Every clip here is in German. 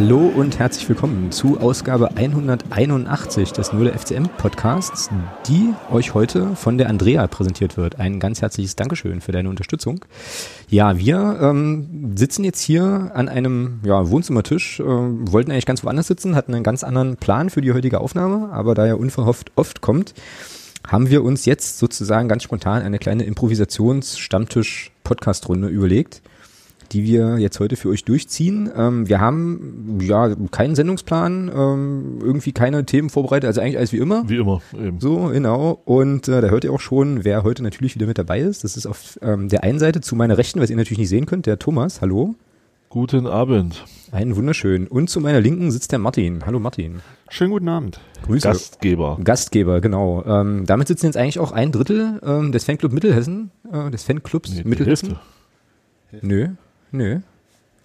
Hallo und herzlich willkommen zu Ausgabe 181 des Null FCM Podcasts, die euch heute von der Andrea präsentiert wird. Ein ganz herzliches Dankeschön für deine Unterstützung. Ja, wir ähm, sitzen jetzt hier an einem ja, Wohnzimmertisch, äh, wollten eigentlich ganz woanders sitzen, hatten einen ganz anderen Plan für die heutige Aufnahme, aber da er unverhofft oft kommt, haben wir uns jetzt sozusagen ganz spontan eine kleine Improvisations-Stammtisch-Podcast-Runde überlegt die wir jetzt heute für euch durchziehen. Ähm, wir haben ja keinen Sendungsplan, ähm, irgendwie keine Themen vorbereitet, also eigentlich alles wie immer. Wie immer, eben. So, genau. Und äh, da hört ihr auch schon, wer heute natürlich wieder mit dabei ist. Das ist auf ähm, der einen Seite zu meiner Rechten, was ihr natürlich nicht sehen könnt, der Thomas. Hallo. Guten Abend. Einen wunderschön. Und zu meiner Linken sitzt der Martin. Hallo Martin. Schönen guten Abend. Grüße. Gastgeber. Gastgeber, genau. Ähm, damit sitzen jetzt eigentlich auch ein Drittel ähm, des Fanclub Mittelhessen, äh, des Fanclubs Nee, die Mittelhessen. Hälfte. Nö, nö.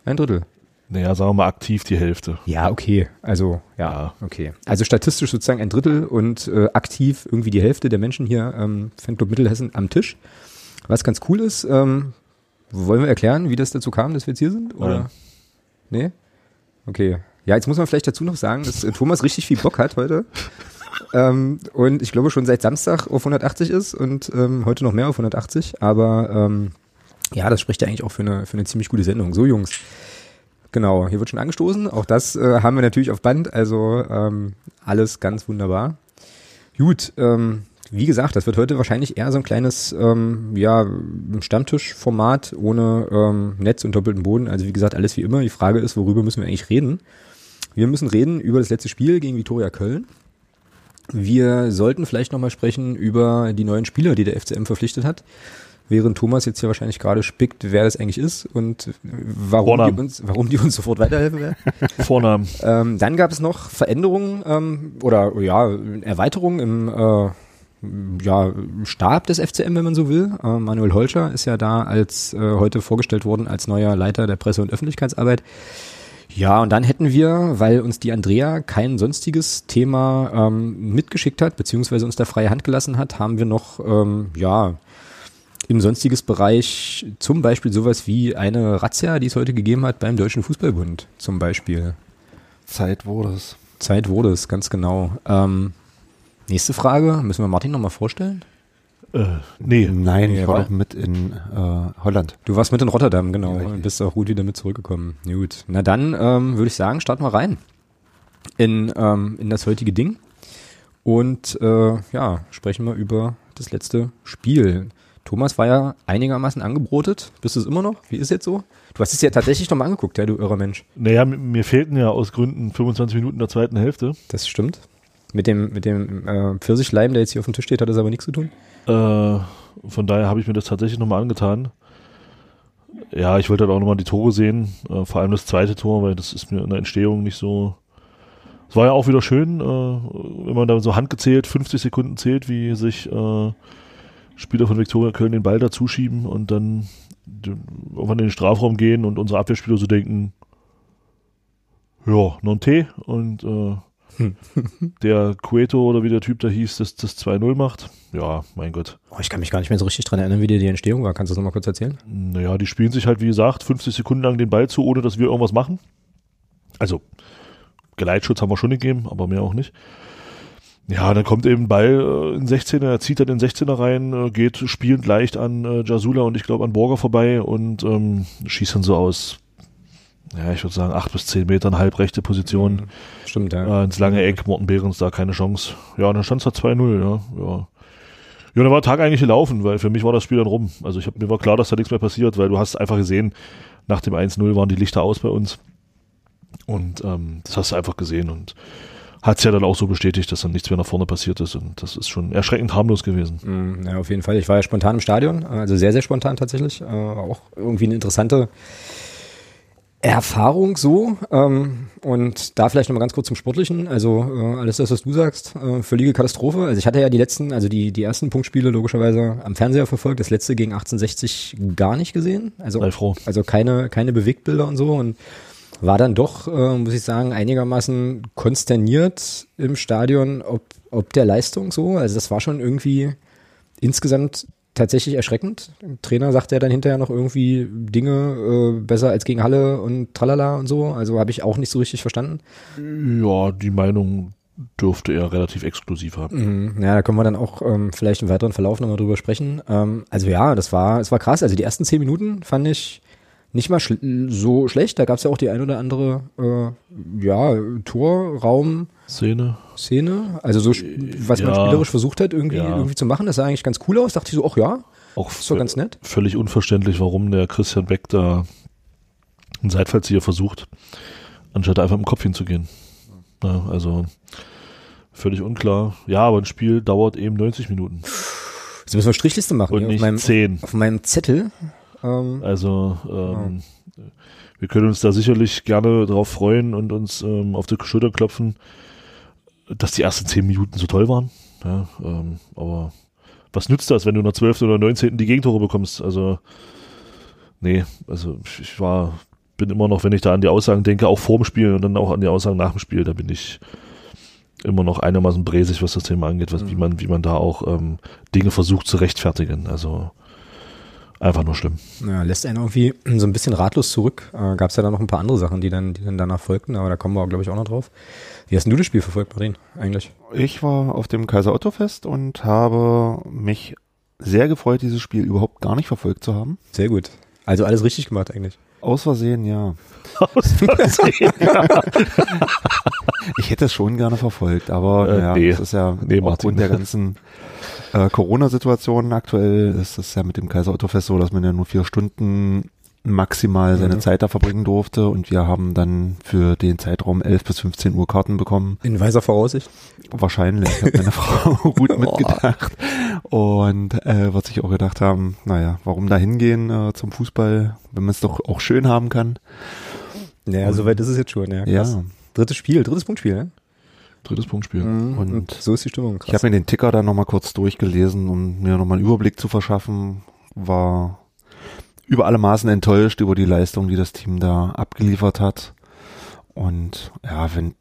Ein Drittel. Naja, sagen wir mal aktiv die Hälfte. Ja, okay. Also, ja, Ja. okay. Also statistisch sozusagen ein Drittel und äh, aktiv irgendwie die Hälfte der Menschen hier ähm, Fanclub Mittelhessen am Tisch. Was ganz cool ist, ähm, wollen wir erklären, wie das dazu kam, dass wir jetzt hier sind? Oder? Nee? Okay. Ja, jetzt muss man vielleicht dazu noch sagen, dass äh, Thomas richtig viel Bock hat heute. ähm, und ich glaube schon seit Samstag auf 180 ist und ähm, heute noch mehr auf 180. Aber ähm, ja, das spricht ja eigentlich auch für eine, für eine ziemlich gute Sendung. So, Jungs. Genau, hier wird schon angestoßen. Auch das äh, haben wir natürlich auf Band. Also ähm, alles ganz wunderbar. Gut, ähm, wie gesagt, das wird heute wahrscheinlich eher so ein kleines ähm, ja, Stammtischformat ohne ähm, Netz und doppelten Boden. Also wie gesagt, alles wie immer. Die Frage ist, worüber müssen wir eigentlich reden? Wir müssen reden über das letzte Spiel gegen Viktoria Köln. Wir sollten vielleicht nochmal sprechen über die neuen Spieler, die der FCM verpflichtet hat. Während Thomas jetzt hier wahrscheinlich gerade spickt, wer das eigentlich ist und warum, Vornamen. die uns, warum die uns sofort weiterhelfen werden. Vornamen. Ähm, dann gab es noch Veränderungen ähm, oder ja, Erweiterungen im äh, ja, Stab des FCM, wenn man so will. Äh, Manuel Holscher ist ja da als äh, heute vorgestellt worden als neuer Leiter der Presse- und Öffentlichkeitsarbeit. Ja, und dann hätten wir, weil uns die Andrea kein sonstiges Thema ähm, mitgeschickt hat, beziehungsweise uns da freie Hand gelassen hat, haben wir noch, ähm, ja, im sonstiges Bereich zum Beispiel sowas wie eine Razzia, die es heute gegeben hat beim Deutschen Fußballbund zum Beispiel. Zeit wurde es. Zeit wurde es, ganz genau. Ähm, nächste Frage, müssen wir Martin nochmal vorstellen? Äh, nee. Nein, Ja, ich war wa- doch mit in äh, Holland. Du warst mit in Rotterdam, genau, Ja, und bist auch gut wieder mit zurückgekommen. Gut, na dann ähm, würde ich sagen, starten wir rein in, ähm, in das heutige Ding und äh, ja, sprechen wir über das letzte Spiel. Thomas war ja einigermaßen angebrotet. Bist du es immer noch? Wie ist jetzt so? Du hast es ja tatsächlich nochmal angeguckt, ja, du irrer Mensch. Naja, mir fehlten ja aus Gründen 25 Minuten der zweiten Hälfte. Das stimmt. Mit dem, mit dem äh, Pfirsichleim, der jetzt hier auf dem Tisch steht, hat das aber nichts zu tun. Äh, von daher habe ich mir das tatsächlich nochmal angetan. Ja, ich wollte halt auch nochmal die Tore sehen. Äh, vor allem das zweite Tor, weil das ist mir in der Entstehung nicht so. Es war ja auch wieder schön, äh, wenn man da so handgezählt 50 Sekunden zählt, wie sich äh, Spieler von Viktoria Köln den Ball dazuschieben und dann irgendwann in den Strafraum gehen und unsere Abwehrspieler so denken, ja, noch ein Tee und äh, der Cueto oder wie der Typ da hieß, das, das 2-0 macht. Ja, mein Gott. Oh, ich kann mich gar nicht mehr so richtig dran erinnern, wie dir die Entstehung war. Kannst du das nochmal kurz erzählen? Naja, die spielen sich halt, wie gesagt, 50 Sekunden lang den Ball zu, ohne dass wir irgendwas machen. Also, Geleitschutz haben wir schon gegeben, aber mehr auch nicht. Ja, dann kommt eben ein Ball äh, in 16er, er zieht dann in 16er rein, äh, geht spielend leicht an äh, Jasula und ich glaube an Borger vorbei und ähm, schießt dann so aus, ja, ich würde sagen, acht bis zehn Metern halbrechte Position Stimmt, ja. äh, ins lange Eck. Morten Behrens da keine Chance. Ja, und dann stand es da 2-0, ja. Ja, ja dann war der Tag eigentlich gelaufen, weil für mich war das Spiel dann rum. Also ich hab, mir war klar, dass da nichts mehr passiert, weil du hast einfach gesehen, nach dem 1-0 waren die Lichter aus bei uns. Und ähm, das hast du einfach gesehen und hat es ja dann auch so bestätigt, dass dann nichts mehr nach vorne passiert ist. Und das ist schon erschreckend harmlos gewesen. Mm, Ja, auf jeden Fall. Ich war ja spontan im Stadion, also sehr, sehr spontan tatsächlich. Äh, auch irgendwie eine interessante Erfahrung so. Ähm, und da vielleicht nochmal ganz kurz zum Sportlichen. Also äh, alles das, was du sagst, äh, völlige Katastrophe. Also ich hatte ja die letzten, also die, die ersten Punktspiele logischerweise am Fernseher verfolgt, das letzte gegen 1860 gar nicht gesehen. Also, Sei froh. also keine, keine Bewegtbilder und so. Und war dann doch, äh, muss ich sagen, einigermaßen konsterniert im Stadion, ob, ob der Leistung so. Also das war schon irgendwie insgesamt tatsächlich erschreckend. Der Trainer sagt ja dann hinterher noch irgendwie Dinge äh, besser als gegen Halle und tralala und so. Also habe ich auch nicht so richtig verstanden. Ja, die Meinung dürfte er relativ exklusiv haben. Mhm. Ja, da können wir dann auch ähm, vielleicht im weiteren Verlauf nochmal drüber sprechen. Ähm, also ja, das war, es war krass. Also die ersten zehn Minuten fand ich nicht mal schl so schlecht. Da gab es ja auch die ein oder andere äh, ja, Torraum. Szene. Szene, also so, was man Ja. spielerisch versucht hat, irgendwie, Ja. irgendwie zu machen, das sah eigentlich ganz cool aus. Dachte ich so, ach ja, Auch ist doch ganz nett. völlig unverständlich, warum der Christian Beck da einen Seitfallzieher versucht, anstatt einfach im Kopf hinzugehen. Ja, also völlig unklar. Ja, aber ein Spiel dauert eben 90 Minuten Jetzt müssen wir Strichliste machen. und hier auf, nicht meinem, 10. auf meinem Zettel. Ähm, Also ähm, wir können uns da sicherlich gerne drauf freuen und uns ähm, auf die Schulter klopfen, dass die ersten 10 Minuten so toll waren. Ja, ähm, aber was nützt das, wenn du der 12. oder 19. die Gegentore bekommst? Also nee, also ich, war bin immer noch, wenn ich da an die Aussagen denke, auch vorm Spiel und dann auch an die Aussagen nach dem Spiel, da bin ich immer noch einigermaßen bräsig, was das Thema angeht, was, wie man wie man da auch ähm, Dinge versucht zu rechtfertigen. Also einfach nur schlimm. ja, lässt einen irgendwie so ein bisschen ratlos zurück. Äh, Gab es ja dann noch ein paar andere Sachen, die dann, die dann danach folgten, aber da kommen wir, glaube ich, auch noch drauf. Wie hast denn du das Spiel verfolgt, Martin, eigentlich? Ich war auf dem Kaiser Otto Fest und habe mich sehr gefreut, dieses Spiel überhaupt gar nicht verfolgt zu haben. Sehr gut. Also alles richtig gemacht eigentlich. Aus Versehen, ja. Aus Versehen. Ich hätte es schon gerne verfolgt, aber Äh, ja, nee. das ist ja Nee, aufgrund der ganzen äh, Corona-Situation aktuell ist es ja mit dem Kaiser Otto Fest so, dass man ja nur vier Stunden maximal seine Mhm. Zeit da verbringen durfte und wir haben dann für den Zeitraum 11 bis 15 Uhr Karten bekommen. In weiser Voraussicht. Wahrscheinlich, hat meine Frau gut mitgedacht und äh, wird sich auch gedacht haben, naja, warum da hingehen äh, zum Fußball, wenn man es doch auch schön haben kann. Ja, Und- soweit ist es jetzt schon, ja. krass. Ja, Drittes Spiel, drittes Punktspiel, ne? Drittes Punktspiel. Und, Und so ist die Stimmung. Krass. Ich habe mir den Ticker dann nochmal kurz durchgelesen, um mir nochmal einen Überblick zu verschaffen. War über alle Maßen enttäuscht über die Leistung, die das Team da abgeliefert hat. Und ja, wenn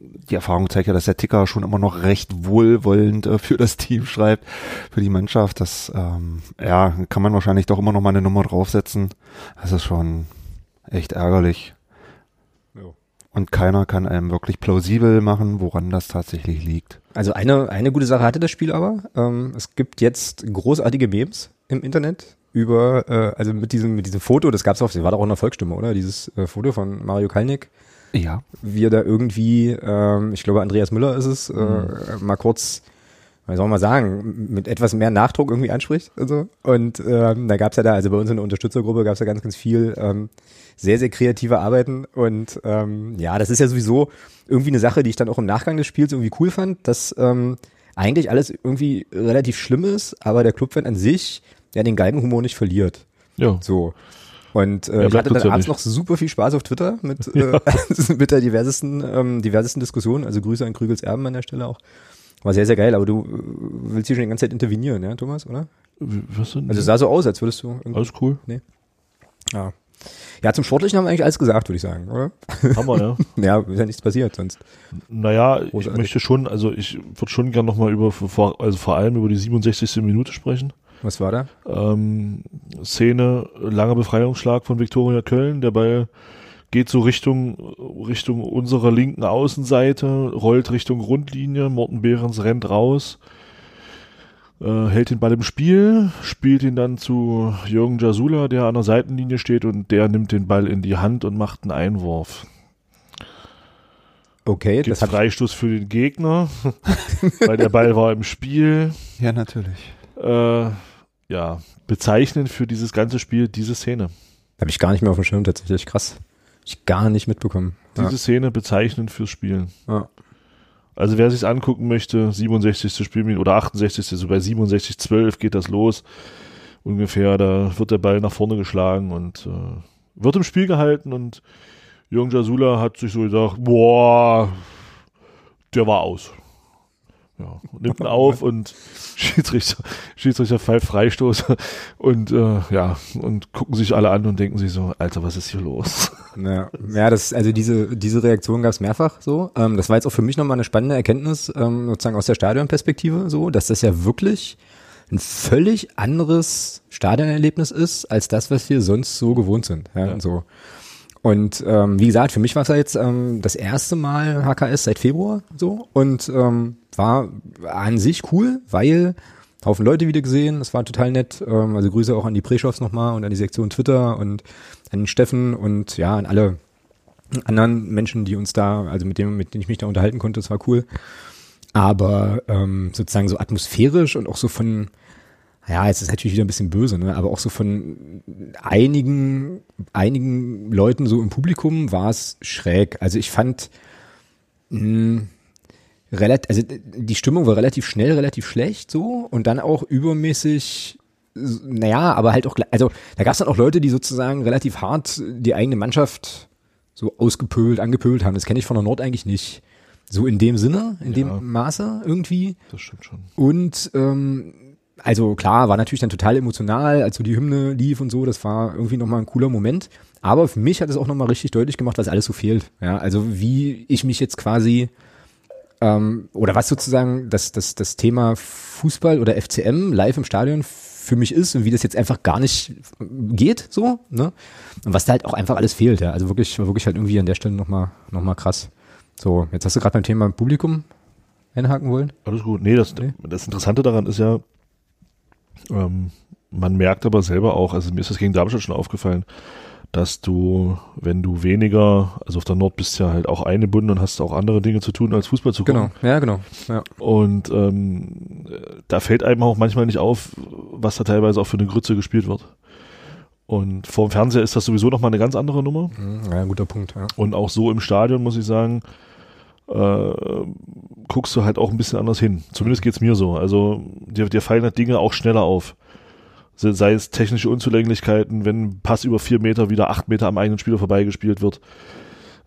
die Erfahrung zeigt ja, dass der Ticker schon immer noch recht wohlwollend äh, für das Team schreibt, für die Mannschaft. Das ähm, ja, kann man wahrscheinlich doch immer noch mal eine Nummer draufsetzen. Das ist schon echt ärgerlich. Und keiner kann einem wirklich plausibel machen, woran das tatsächlich liegt. Also eine, eine gute Sache hatte das Spiel aber. Ähm, es gibt jetzt großartige Memes im Internet über, äh, also mit diesem, mit diesem Foto, das gab's auch, das war doch auch in der Volksstimme, oder? Dieses äh, Foto von Mario Kalnick, Ja. wie er da irgendwie, ähm, ich glaube Andreas Müller ist es, äh, mal kurz, was soll man mal sagen, mit etwas mehr Nachdruck irgendwie anspricht und so. Und ähm, da gab's ja da, also bei uns in der Unterstützergruppe gab's ja ganz, ganz viel ähm, sehr, sehr kreative Arbeiten. Und ähm, ja, das ist ja sowieso irgendwie eine Sache, die ich dann auch im Nachgang des Spiels irgendwie cool fand, dass ähm, eigentlich alles irgendwie relativ schlimm ist, aber der Clubfan an sich ja den Galgenhumor nicht verliert. Ja. So. Und äh, Ja, ich hatte dann ja abends nicht. noch super viel Spaß auf Twitter mit, äh, mit der diversesten, ähm, diversesten Diskussionen. Also Grüße an Krügels Erben an der Stelle auch. War sehr, sehr geil, aber du äh, willst hier schon die ganze Zeit intervenieren, ja, Thomas, oder? Was denn? Also es sah so aus, als würdest du Alles cool. ja. Ja, zum Sportlichen haben wir eigentlich alles gesagt, würde ich sagen, oder? Hammer, ja. Ja, ist ja nichts passiert sonst. Naja, ich Großartig. möchte schon, also ich würde schon gern nochmal über, also vor allem über die 67. Minute sprechen. Was war da? Ähm, Szene, langer Befreiungsschlag von Viktoria Köln. Der Ball geht so Richtung, Richtung unserer linken Außenseite, rollt Richtung Grundlinie. Morten Behrens rennt raus, äh, hält den Ball im Spiel, spielt ihn dann zu Jürgen Jasula, der an der Seitenlinie steht und der nimmt den Ball in die Hand und macht einen Einwurf. Okay, Gibt das hat Freistoß für den Gegner, weil der Ball war im Spiel. Ja, natürlich. Äh, ja, bezeichnend für dieses ganze Spiel diese Szene. habe ich gar nicht mehr auf dem Schirm tatsächlich. Krass. Ich gar nicht mitbekommen. Diese Szene bezeichnend fürs Spiel. Ja. Also wer sich angucken möchte, 67. Spielminute oder 68. so bei 67 12 geht das los. Ungefähr, da wird der Ball nach vorne geschlagen und äh, wird im Spiel gehalten und Jürgen Jasula hat sich so gedacht, boah, der war aus. Ja, nimmt ihn auf und Schiedsrichter, Schiedsrichter pfeift Freistoß und äh, ja, und gucken sich alle an und denken sich so, Alter, was ist hier los? Ja, ja das, also diese, diese Reaktion gab es mehrfach so. Ähm, das war jetzt auch für mich nochmal eine spannende Erkenntnis, ähm, sozusagen aus der Stadionperspektive so, dass das ja wirklich ein völlig anderes Stadionerlebnis ist, als das, was wir sonst so gewohnt sind. Ja, Ja. Und so. Und ähm, wie gesagt, für mich war es jetzt ähm, das erste Mal HKS seit Februar so und ähm, war an sich cool, weil Haufen Leute wieder gesehen, das war total nett. Ähm, also Grüße auch an die Preschoffs nochmal und an die Sektion Twitter und an Steffen und ja, an alle anderen Menschen, die uns da, also mit dem, mit denen ich mich da unterhalten konnte, das war cool. Aber ähm, sozusagen so atmosphärisch und auch so von, ja, jetzt ist natürlich wieder ein bisschen böse, ne? aber auch so von einigen, einigen Leuten so im Publikum war es schräg. Also ich fand, mh, relativ, also die Stimmung war relativ schnell, relativ schlecht so und dann auch übermäßig, naja, aber halt auch, also da gab es dann auch Leute, die sozusagen relativ hart die eigene Mannschaft so ausgepölt, angepölt haben. Das kenne ich von der Nord eigentlich nicht. So in dem Sinne, in Ja. dem Maße irgendwie. Das stimmt schon. Und ähm, also klar, war natürlich dann total emotional, als so die Hymne lief und so, das war irgendwie nochmal ein cooler Moment. Aber für mich hat es auch nochmal richtig deutlich gemacht, was alles so fehlt. Ja, also wie ich mich jetzt quasi ähm, oder was sozusagen das, das, das Thema Fußball oder FCM live im Stadion für mich ist und wie das jetzt einfach gar nicht geht, so, ne? Und was da halt auch einfach alles fehlt, ja. Also wirklich, wirklich halt irgendwie an der Stelle nochmal noch mal krass. So, jetzt hast du gerade beim Thema Publikum einhaken wollen. Alles gut. Nee, das, Nee. das Interessante daran ist ja, ähm, man merkt aber selber auch, also mir ist das gegen Darmstadt schon aufgefallen, dass du, wenn du weniger, also auf der Nord bist ja halt auch eingebunden und hast auch andere Dinge zu tun, als Fußball zu gucken. Genau, ja, genau. Ja. Und ähm, da fällt einem auch manchmal nicht auf, was da teilweise auch für eine Grütze gespielt wird. Und vor dem Fernseher ist das sowieso nochmal eine ganz andere Nummer. Mhm, Ja, guter Punkt, ja. Und auch so im Stadion, muss ich sagen, äh, guckst du halt auch ein bisschen anders hin. Zumindest geht's mir so. Also dir, dir fallen halt Dinge auch schneller auf. Se- Sei es technische Unzulänglichkeiten, wenn Pass über vier Meter wieder acht Meter am eigenen Spieler vorbeigespielt wird.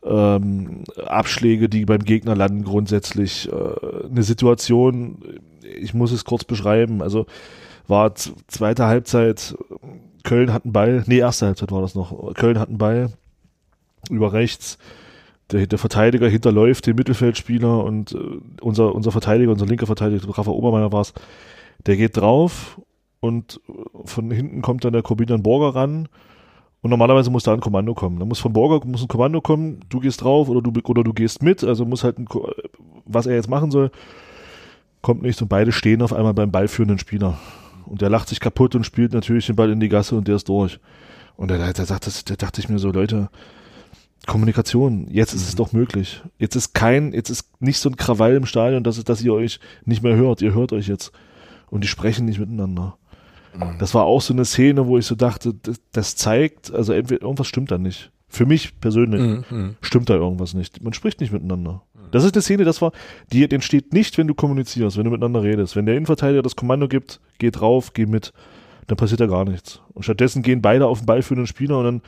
Ähm, Abschläge, die beim Gegner landen grundsätzlich. Äh, eine Situation, ich muss es kurz beschreiben, also war zweite Halbzeit, Köln hat einen Ball, nee, erste Halbzeit war das noch. Köln hat einen Ball über rechts. Der, der Verteidiger hinterläuft den Mittelfeldspieler und äh, unser, unser Verteidiger, unser linker Verteidiger, Rafa Obermeier war es, der geht drauf und äh, von hinten kommt dann der Corbinian Borger ran und normalerweise muss da ein Kommando kommen. Da muss von Borger muss ein Kommando kommen, du gehst drauf oder du, oder du gehst mit, also muss halt ein, Ko- was er jetzt machen soll, kommt nicht und beide stehen auf einmal beim ballführenden Spieler. Und der lacht sich kaputt und spielt natürlich den Ball in die Gasse und der ist durch. Und da, da, sagt das, da dachte ich mir so, Leute, Kommunikation, jetzt ist es doch möglich. Jetzt ist kein, jetzt ist nicht so ein Krawall im Stadion, dass, dass ihr euch nicht mehr hört. Ihr hört euch jetzt. Und die sprechen nicht miteinander. Das war auch so eine Szene, wo ich so dachte, das, das zeigt, also entweder irgendwas stimmt da nicht. Für mich persönlich Mhm, mhm. stimmt da irgendwas nicht. Man spricht nicht miteinander. Das ist eine Szene, das war, die entsteht nicht, wenn du kommunizierst, wenn du miteinander redest. Wenn der Innenverteidiger das Kommando gibt, geh drauf, geh mit, dann passiert da gar nichts. Und stattdessen gehen beide auf den Ball für den Spieler und dann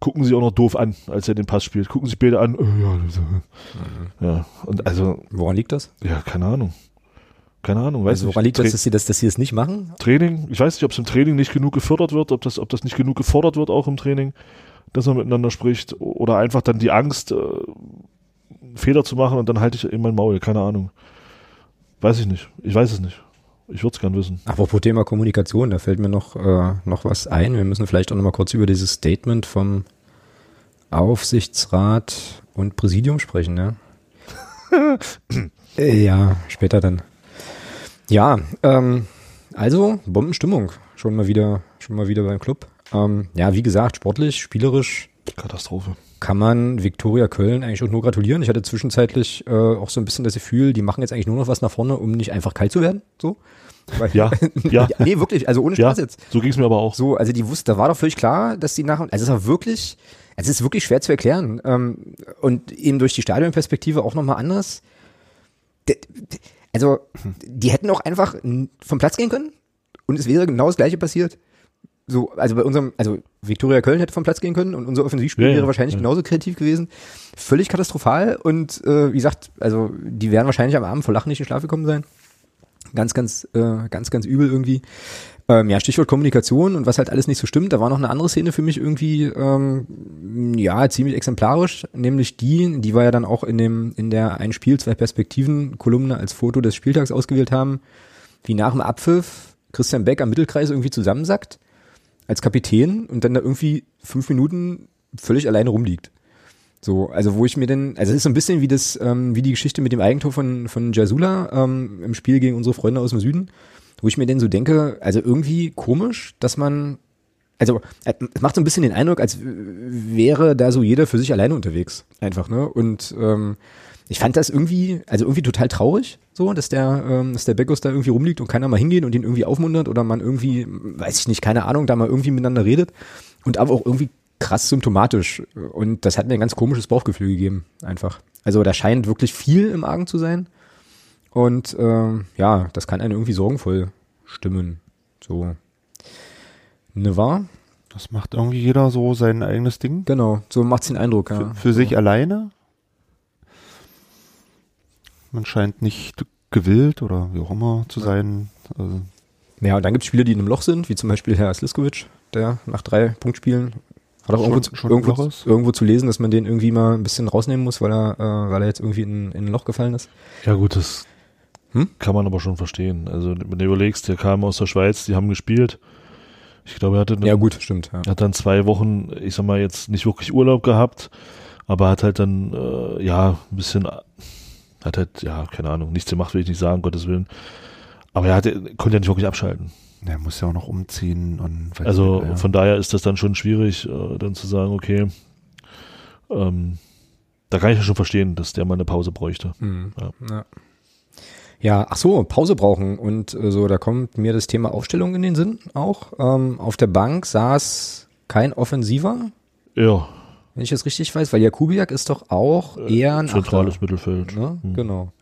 gucken sie auch noch doof an, als er den Pass spielt. Gucken sich beide an. äh, ja, äh. ja, und also, Woran liegt das? ja, keine Ahnung. Keine Ahnung, weiß Also nicht. woran liegt das, dass sie das, dass sie das nicht machen? Training, ich weiß nicht, ob es im Training nicht genug gefördert wird, ob das, ob das nicht genug gefordert wird, auch im Training, dass man miteinander spricht, oder einfach dann die Angst, äh, Fehler zu machen und dann halte ich in mein Maul, keine Ahnung. Weiß ich nicht. Ich weiß es nicht. Ich würde es gern wissen. Apropos Thema Kommunikation, da fällt mir noch, äh, noch was ein. Wir müssen vielleicht auch noch mal kurz über dieses Statement vom Aufsichtsrat und Präsidium sprechen, ja? Äh, ja, später dann. Ja, ähm, also Bombenstimmung. Schon mal wieder, schon mal wieder beim Club. Ähm, ja, wie gesagt, sportlich, spielerisch Katastrophe. Kann man Viktoria Köln eigentlich auch nur gratulieren. Ich hatte zwischenzeitlich äh, auch so ein bisschen das Gefühl, die machen jetzt eigentlich nur noch was nach vorne, um nicht einfach kalt zu werden. So. Weil, Ja, ja, nee, wirklich, also ohne ja. Spaß jetzt. So ging es mir aber auch. So, also die wussten, da war doch völlig klar, dass die nach, also es war wirklich, also es ist wirklich schwer zu erklären. Ähm, und eben durch die Stadionperspektive auch nochmal anders. Also, die hätten auch einfach vom Platz gehen können und es wäre genau das gleiche passiert. So, also bei unserem, also Viktoria Köln hätte vom Platz gehen können und unser Offensivspiel Ja, wäre wahrscheinlich ja. genauso kreativ gewesen. Völlig katastrophal und äh, wie gesagt, also die werden wahrscheinlich am Abend vor Lachen nicht in Schlaf gekommen sein. Ganz, ganz, äh, ganz, ganz übel irgendwie. Ähm, ja, Stichwort Kommunikation und was halt alles nicht so stimmt. Da war noch eine andere Szene für mich irgendwie, ähm, ja, ziemlich exemplarisch, nämlich die, die wir ja dann auch in dem, in der ein Spiel, zwei Perspektiven Kolumne als Foto des Spieltags ausgewählt haben, wie nach dem Abpfiff Christian Beck am Mittelkreis irgendwie zusammensackt als Kapitän und dann da irgendwie fünf Minuten völlig alleine rumliegt. So, also wo ich mir denn, also es ist so ein bisschen wie das, ähm, wie die Geschichte mit dem Eigentor von, von Jasula ähm, im Spiel gegen unsere Freunde aus dem Süden, wo ich mir denn so denke, also irgendwie komisch, dass man, also es macht so ein bisschen den Eindruck, als wäre da so jeder für sich alleine unterwegs, einfach, ne? Und ähm, ich fand das irgendwie, also irgendwie total traurig, so, dass der, ähm, dass der Beckus da irgendwie rumliegt und keiner mal hingeht und ihn irgendwie aufmuntert oder man irgendwie, weiß ich nicht, keine Ahnung, da mal irgendwie miteinander redet und aber auch irgendwie krass symptomatisch. Und das hat mir ein ganz komisches Bauchgefühl gegeben, einfach. Also da scheint wirklich viel im Argen zu sein. Und ähm, ja, das kann einen irgendwie sorgenvoll stimmen. So. Ne wahr? Das macht irgendwie jeder so sein eigenes Ding. Genau, so macht's den Eindruck, ja. Für, für sich alleine. Man scheint nicht gewillt oder wie auch immer zu sein. Also ja, und dann gibt es Spieler, die in einem Loch sind, wie zum Beispiel Herr Sliskovic, der nach drei Punktspielen hat auch irgendwo, schon irgendwo, irgendwo, zu lesen, dass man den irgendwie mal ein bisschen rausnehmen muss, weil er, äh, weil er jetzt irgendwie in, in ein Loch gefallen ist. Ja gut, das hm? kann man aber schon verstehen. Also wenn du überlegst, der kam aus der Schweiz, die haben gespielt. Ich glaube, er hatte ja gut, stimmt. Ja. hat dann zwei Wochen, ich sag mal jetzt nicht wirklich Urlaub gehabt, aber hat halt dann äh, ja ein bisschen, hat halt ja keine Ahnung, nichts gemacht, will ich nicht sagen, Gottes Willen. Aber er hatte, konnte ja nicht wirklich abschalten. Er muss ja auch noch umziehen und also nicht, ja. von daher ist das dann schon schwierig, äh, dann zu sagen, okay, ähm, da kann ich ja schon verstehen, dass der mal eine Pause bräuchte. Mhm. Ja. ja. Ja, ach so, Pause brauchen und äh, so, da kommt mir das Thema Aufstellung in den Sinn auch. Ähm, auf der Bank saß kein Offensiver. Ja. Wenn ich das richtig weiß, weil Jakubiak ist doch auch äh, eher ein zentrales Achter, Mittelfeld. Ne? Mhm. Genau.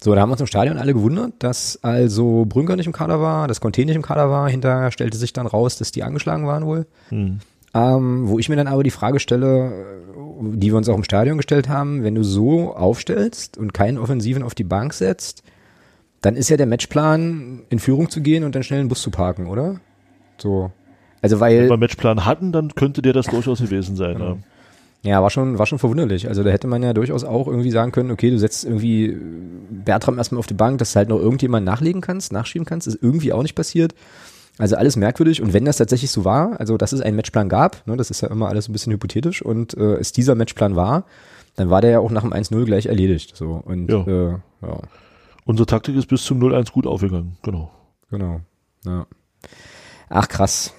So, da haben wir uns im Stadion alle gewundert, dass also Brünker nicht im Kader war, dass Conte nicht im Kader war. Hinterher stellte sich dann raus, dass die angeschlagen waren wohl. Hm. Ähm, wo ich mir dann aber die Frage stelle, die wir uns auch im Stadion gestellt haben, wenn du so aufstellst und keinen Offensiven auf die Bank setzt, dann ist ja der Matchplan, in Führung zu gehen und dann schnell einen Bus zu parken, oder? So. Also weil. Wenn wir einen Matchplan hatten, dann könnte dir das durchaus gewesen sein, genau. ja. Ja, war schon, war schon verwunderlich. Also da hätte man ja durchaus auch irgendwie sagen können, okay, du setzt irgendwie Bertram erstmal auf die Bank, dass du halt noch irgendjemand nachlegen kannst, nachschieben kannst, ist irgendwie auch nicht passiert. Also alles merkwürdig und wenn das tatsächlich so war, also dass es einen Matchplan gab, ne, das ist ja immer alles ein bisschen hypothetisch und äh, es dieser Matchplan war, dann war der ja auch nach dem 1-0 gleich erledigt. So und ja. Äh, ja. Unsere Taktik ist bis zum 0-1 gut aufgegangen, genau. Genau. Ja. Ach krass.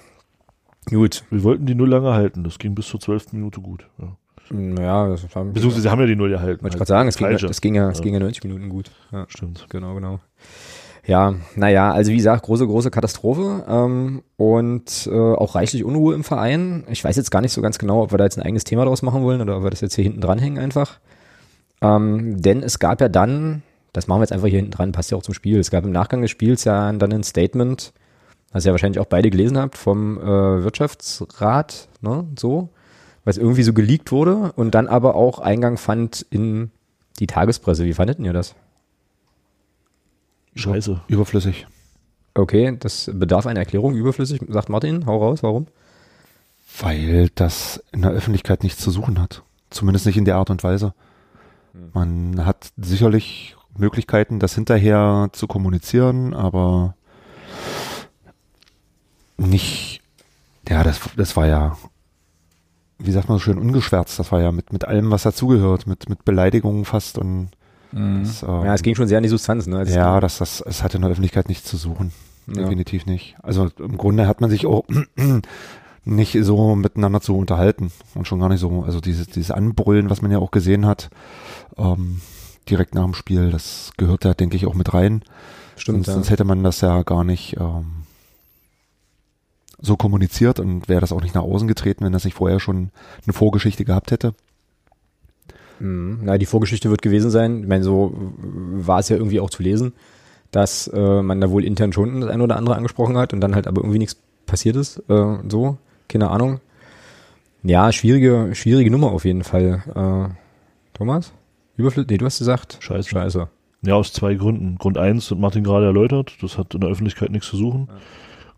Gut. Wir wollten die Null lange halten. Das ging bis zur zwölften Minute gut. Ja. Naja, das haben Beziehungsweise sie haben ja die Null erhalten. Wollte ich gerade sagen, es ging, es ging, ja, es ging ja 90 Minuten gut. Ja. Stimmt. Genau, genau. Ja, naja, also wie gesagt, große, große Katastrophe ähm, und äh, auch reichlich Unruhe im Verein. Ich weiß jetzt gar nicht so ganz genau, ob wir da jetzt ein eigenes Thema draus machen wollen oder ob wir das jetzt hier hinten dranhängen einfach. Ähm, denn es gab ja dann, das machen wir jetzt einfach hier hinten dran, passt ja auch zum Spiel, es gab im Nachgang des Spiels ja dann ein Statement was ihr wahrscheinlich auch beide gelesen habt, vom äh, Wirtschaftsrat, ne, so, was irgendwie so geleakt wurde und dann aber auch Eingang fand in die Tagespresse. Wie fandet ihr das? Scheiße. Überflüssig. Okay, das bedarf einer Erklärung. Überflüssig, sagt Martin. Hau raus, warum? Weil das in der Öffentlichkeit nichts zu suchen hat. Zumindest nicht in der Art und Weise. Hm. Man hat sicherlich Möglichkeiten, das hinterher zu kommunizieren, aber nicht, ja, das, das war ja, wie sagt man so schön, ungeschwärzt. Das war ja mit, mit allem, was dazugehört, mit, mit Beleidigungen fast und mhm. das, ähm, Ja, es ging schon sehr an die Substanz, ne? Das ja, das, das, es hatte in der Öffentlichkeit nichts zu suchen. Ja. Definitiv nicht. Also im Grunde hat man sich auch nicht so miteinander zu unterhalten und schon gar nicht so, also dieses, dieses Anbrüllen, was man ja auch gesehen hat, ähm, direkt nach dem Spiel, das gehört da, denke ich, auch mit rein. Stimmt. Sonst, ja. sonst hätte man das ja gar nicht ähm, so kommuniziert und wäre das auch nicht nach außen getreten, wenn das nicht vorher schon eine Vorgeschichte gehabt hätte. Mhm. Na, die Vorgeschichte wird gewesen sein. Ich meine, so war es ja irgendwie auch zu lesen, dass äh, man da wohl intern schon das eine oder andere angesprochen hat und dann halt aber irgendwie nichts passiert ist. Äh, so, keine Ahnung. Ja, schwierige, schwierige Nummer auf jeden Fall. Äh, Thomas? Überflüssig? Nee, du hast gesagt. Scheiße. Scheiße. Ja, aus zwei Gründen. Grund eins hat Martin gerade erläutert, das hat in der Öffentlichkeit nichts zu suchen. Ja.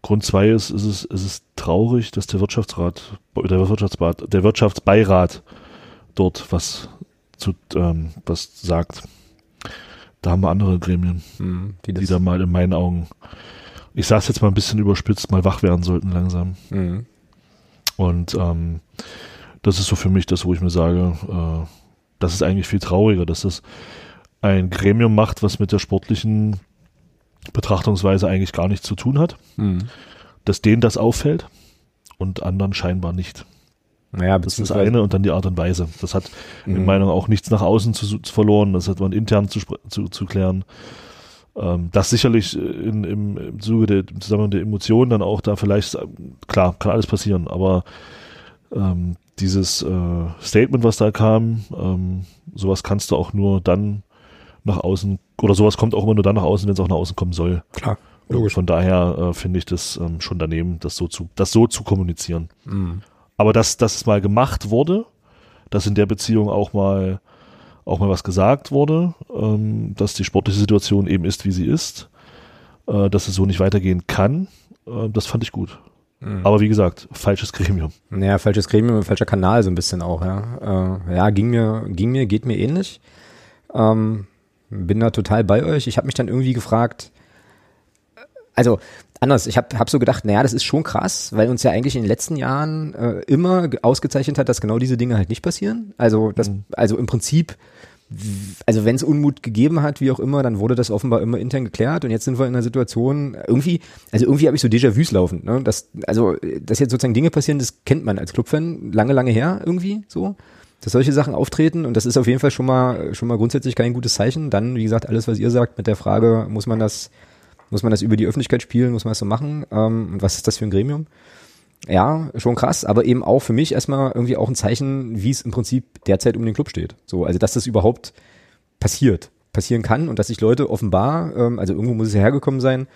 Grund zwei ist, ist es, ist es traurig, dass der Wirtschaftsrat, der Wirtschaftsrat, der Wirtschaftsbeirat dort was zu, ähm, was sagt. Da haben wir andere Gremien, hm, die, die da mal in meinen Augen ich sag's jetzt mal ein bisschen überspitzt, mal wach werden sollten langsam. Mhm. Und ähm, das ist so für mich das, wo ich mir sage, äh, das ist eigentlich viel trauriger, dass das ein Gremium macht, was mit der sportlichen Betrachtungsweise eigentlich gar nichts zu tun hat, Mhm. dass denen das auffällt und anderen scheinbar nicht. Naja, Das ist das eine und dann die Art und Weise. Das hat in Mhm. meiner Meinung auch nichts nach außen zu, zu verloren, das hat man intern zu, zu, zu klären. Ähm, das sicherlich in, im, im Zuge der im Zusammenhang der Emotionen dann auch da vielleicht, äh, klar, kann alles passieren, aber ähm, dieses äh, Statement, was da kam, ähm, sowas kannst du auch nur dann nach außen, oder sowas kommt auch immer nur dann nach außen, wenn es auch nach außen kommen soll. Klar, Und logisch. von daher äh, finde ich das ähm, schon daneben, das so zu, das so zu kommunizieren. Mhm. Aber dass das mal gemacht wurde, dass in der Beziehung auch mal auch mal was gesagt wurde, ähm, dass die sportliche Situation eben ist, wie sie ist, äh, dass es so nicht weitergehen kann, äh, das fand ich gut. Mhm. Aber wie gesagt, falsches Gremium. Naja, falsches Gremium, falscher Kanal so ein bisschen auch, ja. Äh, ja, ging mir, ging mir, geht mir ähnlich. Ähm, bin da total bei euch. Ich habe mich dann irgendwie gefragt, also anders, ich habe hab so gedacht, naja, das ist schon krass, weil uns ja eigentlich in den letzten Jahren äh, immer ge- ausgezeichnet hat, dass genau diese Dinge halt nicht passieren. Also das, Mhm. also im Prinzip, also wenn es Unmut gegeben hat, wie auch immer, dann wurde das offenbar immer intern geklärt und jetzt sind wir in einer Situation, irgendwie, also irgendwie habe ich so Déjà-vus laufen, ne? Das, also, dass jetzt sozusagen Dinge passieren, das kennt man als Clubfan lange, lange her irgendwie so. Dass solche Sachen auftreten und das ist auf jeden Fall schon mal schon mal grundsätzlich kein gutes Zeichen. Dann, wie gesagt, alles, was ihr sagt mit der Frage, muss man das muss man das über die Öffentlichkeit spielen? Muss man das so machen? Ähm, und was ist das für ein Gremium? Ja, schon krass, aber eben auch für mich erstmal irgendwie auch ein Zeichen, wie es im Prinzip derzeit um den Club steht. So, also dass das überhaupt passiert, passieren kann und dass sich Leute offenbar, ähm, also irgendwo muss es hergekommen sein,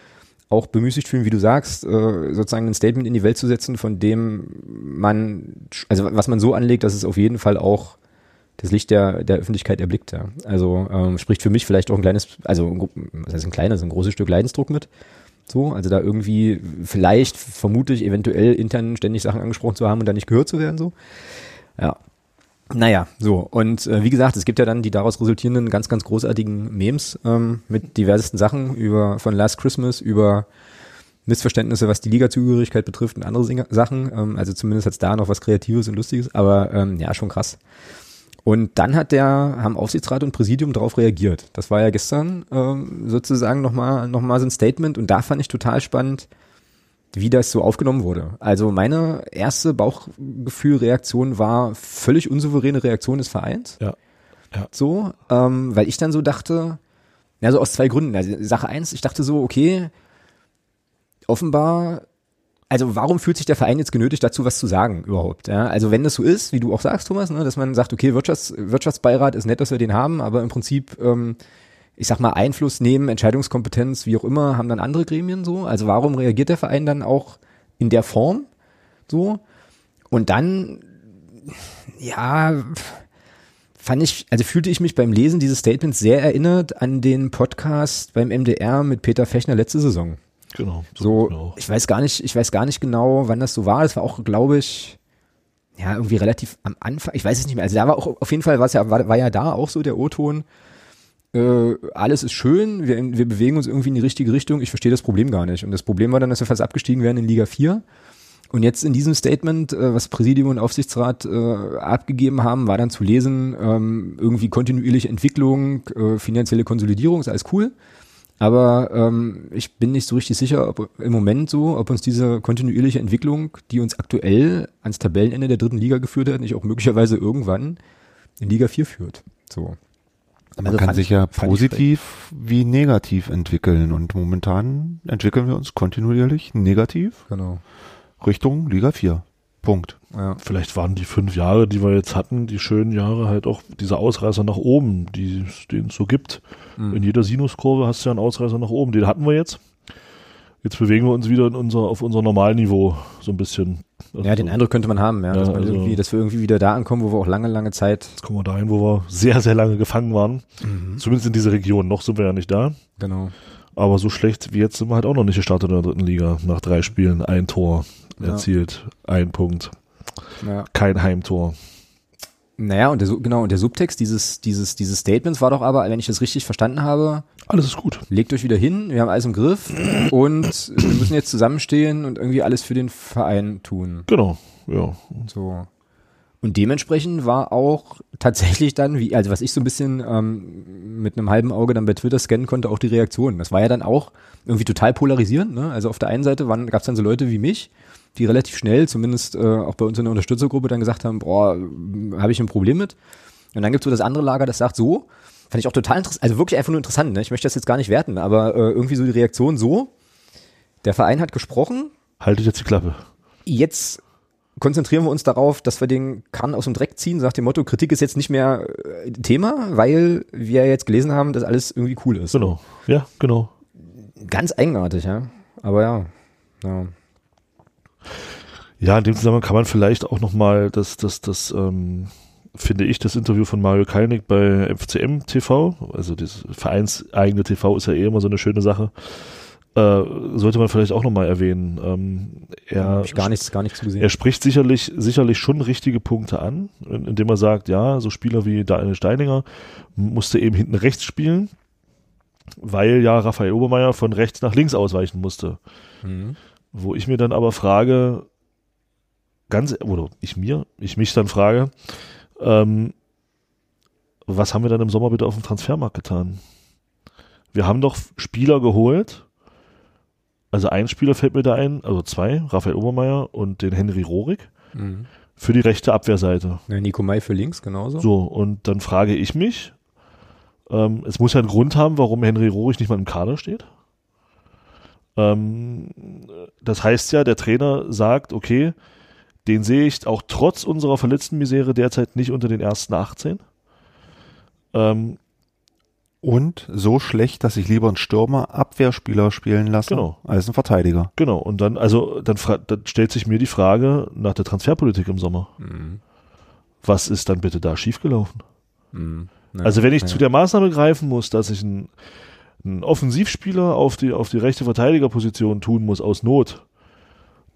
auch bemüßigt fühlen, wie du sagst, äh, sozusagen ein Statement in die Welt zu setzen, von dem man, also was man so anlegt, dass es auf jeden Fall auch das Licht der, der Öffentlichkeit erblickt. Ja. Also ähm, spricht für mich vielleicht auch ein kleines, also was heißt ein kleines, ein großes Stück Leidensdruck mit. So, also da irgendwie vielleicht, vermutlich, eventuell intern ständig Sachen angesprochen zu haben und da nicht gehört zu werden, so. Ja. Naja, so. Und äh, wie gesagt, es gibt ja dann die daraus resultierenden ganz, ganz großartigen Memes ähm, mit diversesten Sachen über von Last Christmas über Missverständnisse, was die Ligazugehörigkeit betrifft und andere Singe- Sachen. Ähm, also zumindest hat's da noch was Kreatives und Lustiges, aber ähm, ja, schon krass. Und dann hat der, haben Aufsichtsrat und Präsidium darauf reagiert. Das war ja gestern ähm, sozusagen nochmal noch mal so ein Statement und da fand ich total spannend, wie das so aufgenommen wurde. Also meine erste Bauchgefühlreaktion war völlig unsouveräne Reaktion des Vereins. Ja. Ja. So, ähm, weil ich dann so dachte, ja, so aus zwei Gründen. Also Sache eins, ich dachte so, okay, offenbar, also warum fühlt sich der Verein jetzt genötigt dazu, was zu sagen überhaupt? Ja? Also wenn das so ist, wie du auch sagst, Thomas, ne, dass man sagt, okay, Wirtschafts Wirtschaftsbeirat ist nett, dass wir den haben, aber im Prinzip, ähm, ich sag mal, Einfluss nehmen, Entscheidungskompetenz, wie auch immer, haben dann andere Gremien so. Also warum reagiert der Verein dann auch in der Form so? Und dann, ja, fand ich, also fühlte ich mich beim Lesen dieses Statements sehr erinnert an den Podcast beim MDR mit Peter Fechner letzte Saison. Genau. So, genau. ich weiß gar nicht, ich weiß gar nicht genau, wann das so war. Das war auch, glaube ich, ja, irgendwie relativ am Anfang. Ich weiß es nicht mehr. Also da war auch, auf jeden Fall war es ja, war, war ja da auch so der O-Ton. Äh, alles ist schön, wir, wir bewegen uns irgendwie in die richtige Richtung. Ich verstehe das Problem gar nicht. Und das Problem war dann, dass wir fast abgestiegen wären in Liga 4. Und jetzt in diesem Statement, äh, was Präsidium und Aufsichtsrat äh, abgegeben haben, war dann zu lesen, ähm, irgendwie kontinuierliche Entwicklung, äh, finanzielle Konsolidierung, ist alles cool. Aber ähm, ich bin nicht so richtig sicher, ob im Moment so, ob uns diese kontinuierliche Entwicklung, die uns aktuell ans Tabellenende der dritten Liga geführt hat, nicht auch möglicherweise irgendwann in Liga 4 führt. So. Man Also kann sich ich- ja positiv wie negativ entwickeln und momentan entwickeln wir uns kontinuierlich negativ Genau. Richtung Liga 4. Punkt. Ja. Vielleicht waren die fünf Jahre, die wir jetzt hatten, die schönen Jahre, halt auch diese Ausreißer nach oben, die den es so gibt. Mhm. In jeder Sinuskurve hast du ja einen Ausreißer nach oben. Den hatten wir jetzt. Jetzt bewegen wir uns wieder in unser, auf unser Normalniveau so ein bisschen. Also Ja, den Eindruck könnte man haben, ja, dass, Ja, man also- irgendwie, dass wir irgendwie wieder da ankommen, wo wir auch lange, lange Zeit. Jetzt kommen wir dahin, wo wir sehr, sehr lange gefangen waren. Mhm. Zumindest in dieser Region. Noch sind wir ja nicht da. Genau. Aber so schlecht wie jetzt sind wir halt auch noch nicht gestartet in der dritten Liga. Nach drei Spielen ein Tor Ja. erzielt, ein Punkt, Ja. kein Heimtor. Naja, und der, genau, und der Subtext dieses, dieses, dieses Statements war doch aber, wenn ich das richtig verstanden habe, Alles ist gut. legt euch wieder hin, wir haben alles im Griff und wir müssen jetzt zusammenstehen und irgendwie alles für den Verein tun. Genau, ja. So. Und dementsprechend war auch tatsächlich dann, wie, also was ich so ein bisschen ähm, mit einem halben Auge dann bei Twitter scannen konnte, auch die Reaktionen. Das war ja dann auch irgendwie total polarisierend. Ne? Also auf der einen Seite gab es dann so Leute wie mich, die relativ schnell, zumindest äh, auch bei uns in der Unterstützergruppe, dann gesagt haben, boah, habe ich ein Problem mit. Und dann gibt es so das andere Lager, das sagt so, fand ich auch total interessant, also wirklich einfach nur interessant, ne? ich möchte das jetzt gar nicht werten, aber äh, irgendwie so die Reaktion so, der Verein hat gesprochen, Haltet jetzt die Klappe. jetzt konzentrieren wir uns darauf, dass wir den Kahn aus dem Dreck ziehen, nach dem Motto, Kritik ist jetzt nicht mehr äh, Thema, weil wir jetzt gelesen haben, dass alles irgendwie cool ist. Genau. Ja, genau. Ganz eigenartig, ja. Aber ja. ja. Ja, in dem Zusammenhang kann man vielleicht auch nochmal das, das, das, ähm, finde ich, das Interview von Mario Kalnick bei FCM TV, also das vereinseigene TV ist ja eh immer so eine schöne Sache, äh, sollte man vielleicht auch nochmal erwähnen. Ähm, er, gar nichts, gar nichts gesehen. er spricht sicherlich, sicherlich schon richtige Punkte an, in- indem er sagt, ja, so Spieler wie Daniel Steininger musste eben hinten rechts spielen, weil ja Raphael Obermeier von rechts nach links ausweichen musste. Mhm. Wo ich mir dann aber frage, ganz, oder ich mir, ich mich dann frage, ähm, was haben wir dann im Sommer bitte auf dem Transfermarkt getan? Wir haben doch Spieler geholt, also ein Spieler fällt mir da ein, also zwei, Raphael Obermeier und den Henry Rohrig, Mhm. für die rechte Abwehrseite. Ja, Nico Mai für links, genauso. So, und dann frage ich mich, ähm, es muss ja einen Grund haben, warum Henry Rohrig nicht mal im Kader steht. Ähm, das heißt ja, der Trainer sagt, okay, den sehe ich auch trotz unserer verletzten Misere derzeit nicht unter den ersten 18. Ähm, Und so schlecht, dass ich lieber einen Stürmer Abwehrspieler spielen lasse Genau. als einen Verteidiger. genau, und dann, also, dann, dann stellt sich mir die Frage nach der Transferpolitik im Sommer. Mhm. Was ist dann bitte da schiefgelaufen? Mhm. Ja, Also wenn ich ja. zu der Maßnahme greifen muss, dass ich einen, einen Offensivspieler auf die, auf die rechte Verteidigerposition tun muss aus Not,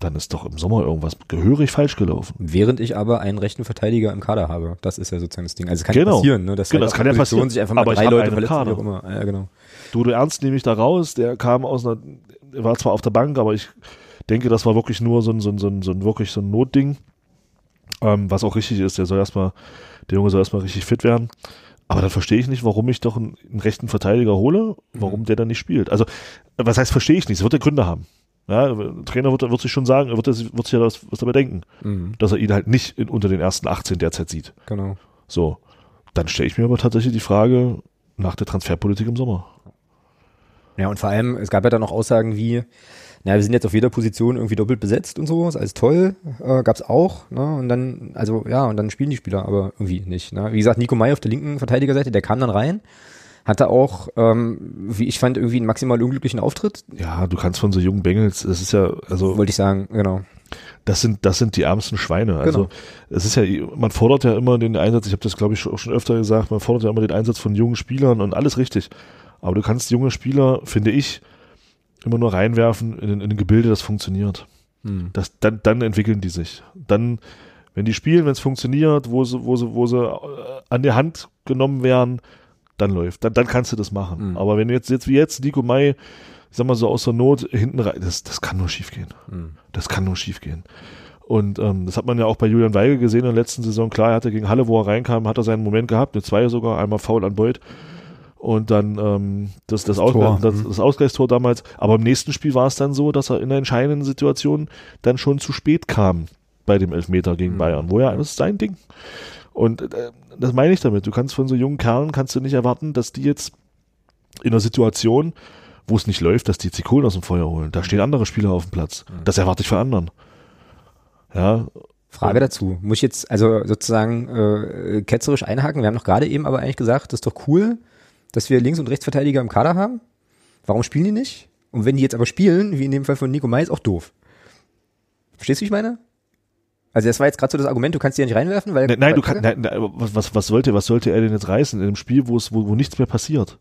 dann ist doch im Sommer irgendwas gehörig falsch gelaufen. Während ich aber einen rechten Verteidiger im Kader habe. Das ist ja sozusagen das Ding. Also es kann Genau. ja passieren, ne? dass Genau, halt das auf kann der ja Position passieren. sich einfach mal Aber drei Leute verletzen, wie Kader. auch immer. Ja, genau. Dodo Ernst nehme ich da raus, der kam aus einer, er war zwar auf der Bank, aber ich denke, das war wirklich nur so ein, so ein, so ein, so ein wirklich so ein Notding. Ähm, was auch richtig ist, der soll erstmal, der Junge soll erstmal richtig fit werden. Aber dann verstehe ich nicht, warum ich doch einen, einen rechten Verteidiger hole, warum der dann nicht spielt. Also, was heißt, verstehe ich nicht? Es wird ja Gründe haben. Ja, der Trainer wird, wird sich schon sagen, er wird, das- wird sich ja das, was dabei denken, Mhm. dass er ihn halt nicht in, unter den ersten 18 derzeit sieht. Genau. So. Dann stelle ich mir aber tatsächlich die Frage nach der Transferpolitik im Sommer. Ja, und vor allem, es gab ja dann noch Aussagen wie, naja, wir sind jetzt auf jeder Position irgendwie doppelt besetzt und so, ist alles toll, äh, gab's auch, ne? Und dann, also ja, und dann spielen die Spieler aber irgendwie nicht. Ne? Wie gesagt, Nico May auf der linken Verteidigerseite, der kam dann rein, hatte auch, ähm, wie ich fand, irgendwie einen maximal unglücklichen Auftritt, Ja, du kannst von so jungen Bengels, das ist ja, also wollte ich sagen, genau. das sind, das sind die ärmsten Schweine. Also Genau. es ist ja, man fordert ja immer den Einsatz, ich habe das glaube ich auch schon öfter gesagt, man fordert ja immer den Einsatz von jungen Spielern und alles richtig. Aber du kannst junge Spieler, finde ich, immer nur reinwerfen in, in ein Gebilde, das funktioniert. Hm. Das, dann, dann entwickeln die sich. Dann, wenn die spielen, wenn es funktioniert, wo sie, wo sie, wo sie äh, an die Hand genommen werden, dann läuft. Dann, dann kannst du das machen. Mhm. Aber wenn du jetzt, jetzt wie jetzt, Nico Mai, ich sag mal so aus der Not hinten rein, das, das kann nur schief gehen. Hm. Das kann nur schief gehen. Und ähm, das hat man ja auch bei Julian Weigel gesehen in der letzten Saison. Klar, er hatte gegen Halle, wo er reinkam, hat er seinen Moment gehabt, eine zwei sogar, einmal faul an Beuth. Und dann ähm, das, das, Ausgleich, Tor. das, Mhm. das Ausgleichstor damals. Aber im nächsten Spiel war es dann so, dass er in der entscheidenden Situation dann schon zu spät kam bei dem Elfmeter gegen Mhm. Bayern. Wo ja, das ist sein Ding. Und äh, das meine ich damit. Du kannst von so jungen Kerlen kannst du nicht erwarten, dass die jetzt in einer Situation, wo es nicht läuft, dass die jetzt aus dem Feuer holen. Da stehen andere Spieler auf dem Platz. Mhm. Das erwarte ich von anderen. Ja, Frage dazu. Muss ich jetzt also sozusagen äh, ketzerisch einhaken? Wir haben doch gerade eben aber eigentlich gesagt, das ist doch cool, dass wir Links- und Rechtsverteidiger im Kader haben. Warum spielen die nicht? Und wenn die jetzt aber spielen, wie in dem Fall von Nico May, ist auch doof. Verstehst du, wie ich meine? Also das war jetzt gerade so das Argument, du kannst die ja nicht reinwerfen, weil... Ne- Nein, du weil- kannst, nein, nein, was, was, sollte, was sollte er denn jetzt reißen in einem Spiel, wo es, wo, wo nichts mehr passiert?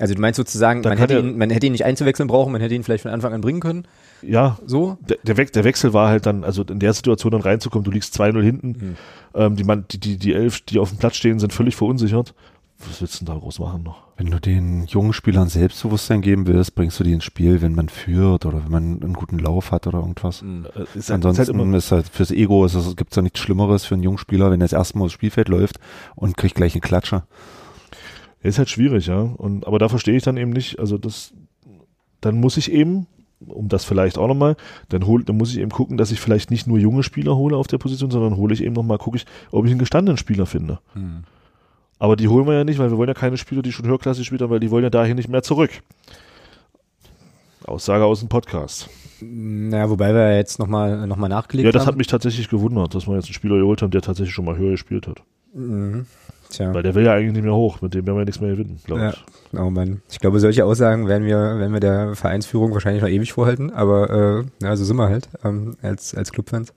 Also du meinst sozusagen, Dann man hätte, ihn, man hätte ihn nicht einzuwechseln brauchen, man hätte ihn vielleicht von Anfang an bringen können. Ja, So? der, Wech- der Wechsel war halt dann, also in der Situation dann reinzukommen, du liegst 2-0 hinten, Mhm. ähm, die, Mann, die, die, die Elf, die auf dem Platz stehen, sind völlig verunsichert. Was willst du denn da groß machen noch? Wenn du den jungen Spielern Selbstbewusstsein geben willst, bringst du die ins Spiel, wenn man führt oder wenn man einen guten Lauf hat oder irgendwas. Mhm. Äh, ist, ist Ansonsten halt immer, ist halt fürs Ego ist es gibt's ja nichts Schlimmeres für einen jungen Spieler, wenn er das erste Mal aufs Spielfeld läuft und kriegt gleich eine Klatsche. ist halt schwierig, ja. Und, aber da verstehe ich dann eben nicht, also das, dann muss ich eben, um das vielleicht auch nochmal, dann hol, dann muss ich eben gucken, dass ich vielleicht nicht nur junge Spieler hole auf der Position, sondern hole ich eben nochmal, gucke ich, ob ich einen gestandenen Spieler finde. Mhm. Aber die holen wir ja nicht, weil wir wollen ja keine Spieler, die schon höherklassig spielen, weil die wollen ja dahin nicht mehr zurück. Aussage aus dem Podcast. Naja, wobei wir jetzt nochmal noch mal nachgelegt Ja, das haben. hat mich tatsächlich gewundert, dass wir jetzt einen Spieler geholt haben, der tatsächlich schon mal höher gespielt hat. Mhm. Tja. Weil der will ja eigentlich nicht mehr hoch, mit dem werden wir nichts mehr gewinnen, glaube Ja. ich. Oh Mann. Ich glaube, solche Aussagen werden wir, werden wir der Vereinsführung wahrscheinlich noch ewig vorhalten, aber äh, ja, so sind wir halt ähm, als, als Clubfans.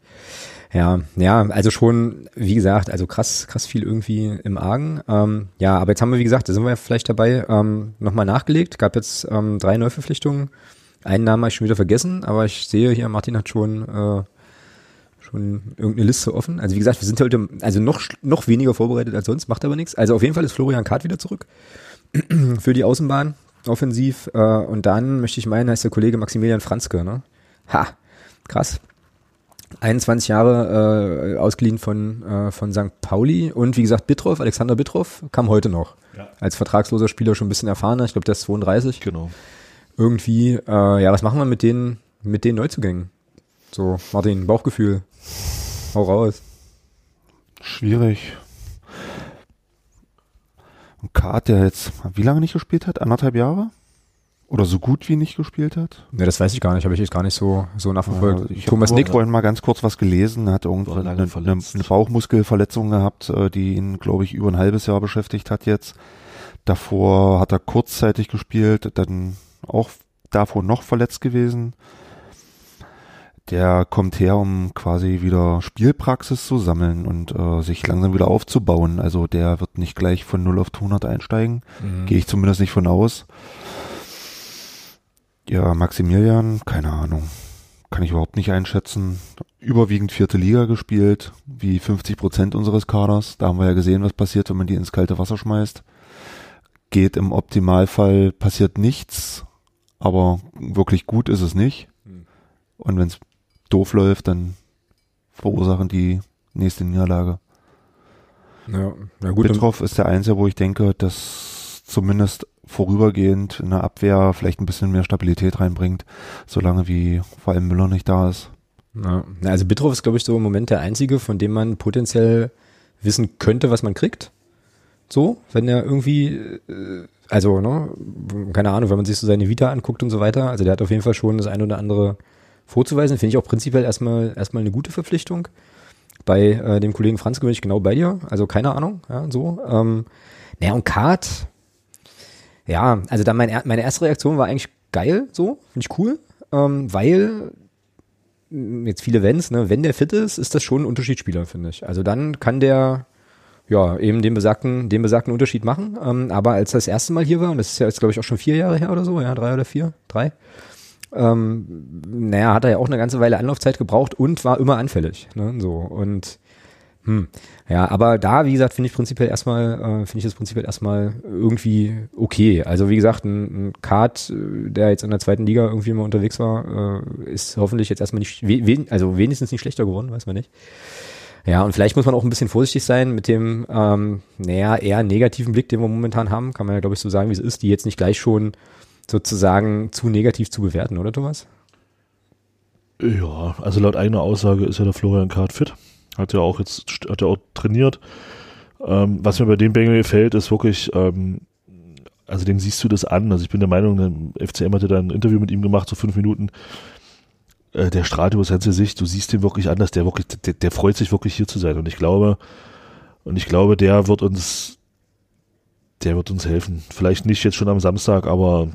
Ja, ja, also schon, wie gesagt, also krass, krass viel irgendwie im Argen. Ähm, ja, aber jetzt haben wir, wie gesagt, da sind wir vielleicht dabei, ähm, nochmal nachgelegt. Gab jetzt ähm, drei Neuverpflichtungen. Einen Namen habe ich schon wieder vergessen, aber ich sehe hier, Martin hat schon äh, schon irgendeine Liste offen. Also wie gesagt, wir sind heute also noch noch weniger vorbereitet als sonst, macht aber nichts. Also auf jeden Fall ist Florian Kart wieder zurück für die Außenbahn offensiv äh, und dann möchte ich meinen, heißt der Kollege Maximilian Franzke, ne? Ha, krass. 21 Jahre äh, ausgeliehen von äh, von St. Pauli und wie gesagt Bitroff, Alexander Bitroff kam heute noch. Ja. Als vertragsloser Spieler schon ein bisschen erfahrener, ich glaube, der ist 32 Genau. irgendwie, äh, ja, was machen wir mit den, mit den Neuzugängen? So, Martin, Bauchgefühl. Hau raus. Schwierig. Und Kart, der jetzt wie lange nicht gespielt hat? Anderthalb Jahre? Oder so gut wie nicht gespielt hat? Ne, das weiß ich gar nicht, habe ich jetzt gar nicht so, so nachverfolgt. Ja, ich Thomas Nick, vorhin mal ganz kurz was gelesen, hat lange eine, eine, eine Bauchmuskelverletzung gehabt, äh, die ihn, glaube ich, über ein halbes Jahr beschäftigt hat jetzt. Davor hat er kurzzeitig gespielt, dann auch davor noch verletzt gewesen. Der kommt her, um quasi wieder Spielpraxis zu sammeln und äh, sich langsam wieder aufzubauen. Also der wird nicht gleich von 0 auf 100 einsteigen. Mhm. Gehe ich zumindest nicht von aus. Ja, Maximilian, keine Ahnung. Kann ich überhaupt nicht einschätzen. Überwiegend vierte Liga gespielt, wie 50 Prozent unseres Kaders. Da haben wir ja gesehen, was passiert, wenn man die ins kalte Wasser schmeißt. Geht im Optimalfall, passiert nichts, aber wirklich gut ist es nicht. Hm. Und wenn es doof läuft, dann verursachen die nächste Niederlage. ja, na gut, dann, Bitroff ist der Einzige, wo ich denke, dass zumindest vorübergehend in der Abwehr vielleicht ein bisschen mehr Stabilität reinbringt, solange wie vor allem Müller nicht da ist. ja. Also Bitroff ist, glaube ich, so im Moment der einzige, von dem man potenziell wissen könnte, was man kriegt. So, wenn er irgendwie, äh, also, ne, keine Ahnung, wenn man sich so seine Vita anguckt und so weiter, also der hat auf jeden Fall schon das ein oder andere vorzuweisen, finde ich auch prinzipiell erstmal, erstmal eine gute Verpflichtung. Bei äh, dem Kollegen Franz bin ich genau bei dir, also keine Ahnung, ja, so. Ähm, naja, und Kart, ja, also dann mein, meine erste Reaktion war eigentlich geil, so, finde ich cool, ähm, weil m, jetzt viele Wenns, ne, wenn der fit ist, ist das schon ein Unterschiedsspieler, finde ich. Also dann kann der ja eben den besagten, den besagten Unterschied machen. Ähm, aber als er das erste Mal hier war, und das ist ja jetzt, glaube ich, auch schon vier Jahre her oder so, ja, drei oder vier, drei, ähm, naja, hat er ja auch eine ganze Weile Anlaufzeit gebraucht und war immer anfällig. Ne, so und hm, ja, aber da, wie gesagt, finde ich prinzipiell erstmal, äh, finde ich das prinzipiell erstmal irgendwie okay. Also wie gesagt, ein, ein Kart, äh, der jetzt in der zweiten Liga irgendwie mal unterwegs war, äh, ist hoffentlich jetzt erstmal nicht, we wen, also wenigstens nicht schlechter geworden, weiß man nicht. Ja, und vielleicht muss man auch ein bisschen vorsichtig sein mit dem, ähm, naja, eher negativen Blick, den wir momentan haben, kann man ja, glaube ich, so sagen, wie es ist, die jetzt nicht gleich schon sozusagen zu negativ zu bewerten, oder Thomas? Ja, also laut eigener Aussage ist ja der Florian Kart fit. Hat ja auch jetzt, hat ja auch trainiert. Ähm, was mir bei dem Bengel gefällt, ist wirklich, ähm, also dem siehst du das an. Also ich bin der Meinung, der FCM hatte da ein Interview mit ihm gemacht, so fünf Minuten. Äh, der strahlt über das ganze Gesicht, du siehst den wirklich an, dass der wirklich, der, der freut sich wirklich hier zu sein. Und ich glaube, und ich glaube, der wird uns, der wird uns helfen. Vielleicht nicht jetzt schon am Samstag, aber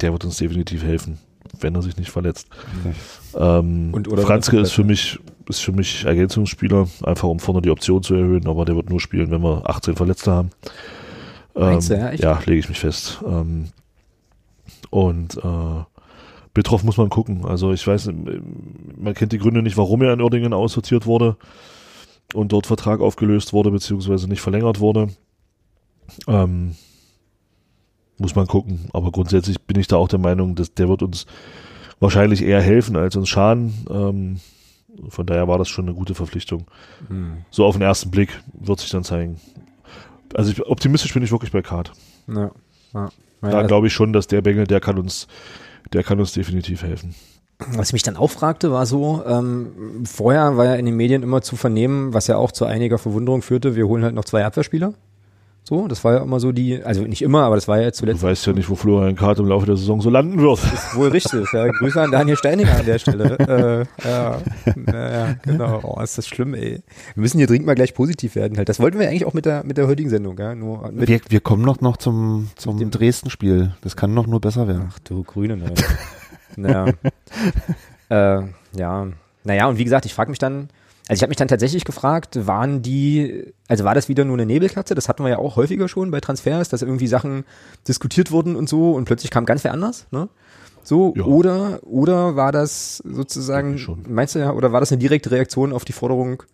der wird uns definitiv helfen, wenn er sich nicht verletzt. Ähm, Und- oder Franzke ist für mich ist für mich Ergänzungsspieler, einfach um vorne die Option zu erhöhen, aber der wird nur spielen, wenn wir 18 Verletzte haben. Ähm, du, ja, ja, lege ich mich fest. Ähm, Und äh, Betroff muss man gucken. Also ich weiß, man kennt die Gründe nicht, warum er in Uerdingen aussortiert wurde und dort Vertrag aufgelöst wurde, beziehungsweise nicht verlängert wurde. Ähm, muss man gucken. Aber grundsätzlich bin ich da auch der Meinung, dass der wird uns wahrscheinlich eher helfen als uns schaden. Ähm, von daher war das schon eine gute Verpflichtung. Hm. So auf den ersten Blick wird sich dann zeigen. Also ich, optimistisch bin ich wirklich bei Card. Ja. ja. Da glaube ich schon, dass der Bengel, der kann uns, der kann uns definitiv helfen. Was ich mich dann auch fragte, war so, ähm, vorher war ja in den Medien immer zu vernehmen, was ja auch zu einiger Verwunderung führte, wir holen halt noch zwei Abwehrspieler. So, das war ja immer so die, also nicht immer, aber das war ja zuletzt. Du weißt ja nicht, wo Florian Kart im Laufe der Saison so landen wird. Das ist wohl richtig. Ja, Grüße an Daniel Steininger an der Stelle. äh, ja, ja, genau. Oh, ist das schlimm, ey. Wir müssen hier dringend mal gleich positiv werden. Halt. Das wollten wir eigentlich auch mit der, mit der heutigen Sendung. Ja? Nur mit wir, wir kommen noch, noch zum, zum Dresden-Spiel. Das kann noch nur besser werden. Ach du Grüne, ne. naja. äh, ja. Naja, und wie gesagt, ich frage mich dann, also ich habe mich dann tatsächlich gefragt, waren die, also war das wieder nur eine Nebelkatze? Das hatten wir ja auch häufiger schon bei Transfers, dass irgendwie Sachen diskutiert wurden und so und plötzlich kam ganz wer anders, ne? So, ja. oder, oder war das sozusagen, meinst du ja, oder war das eine direkte Reaktion auf die Forderung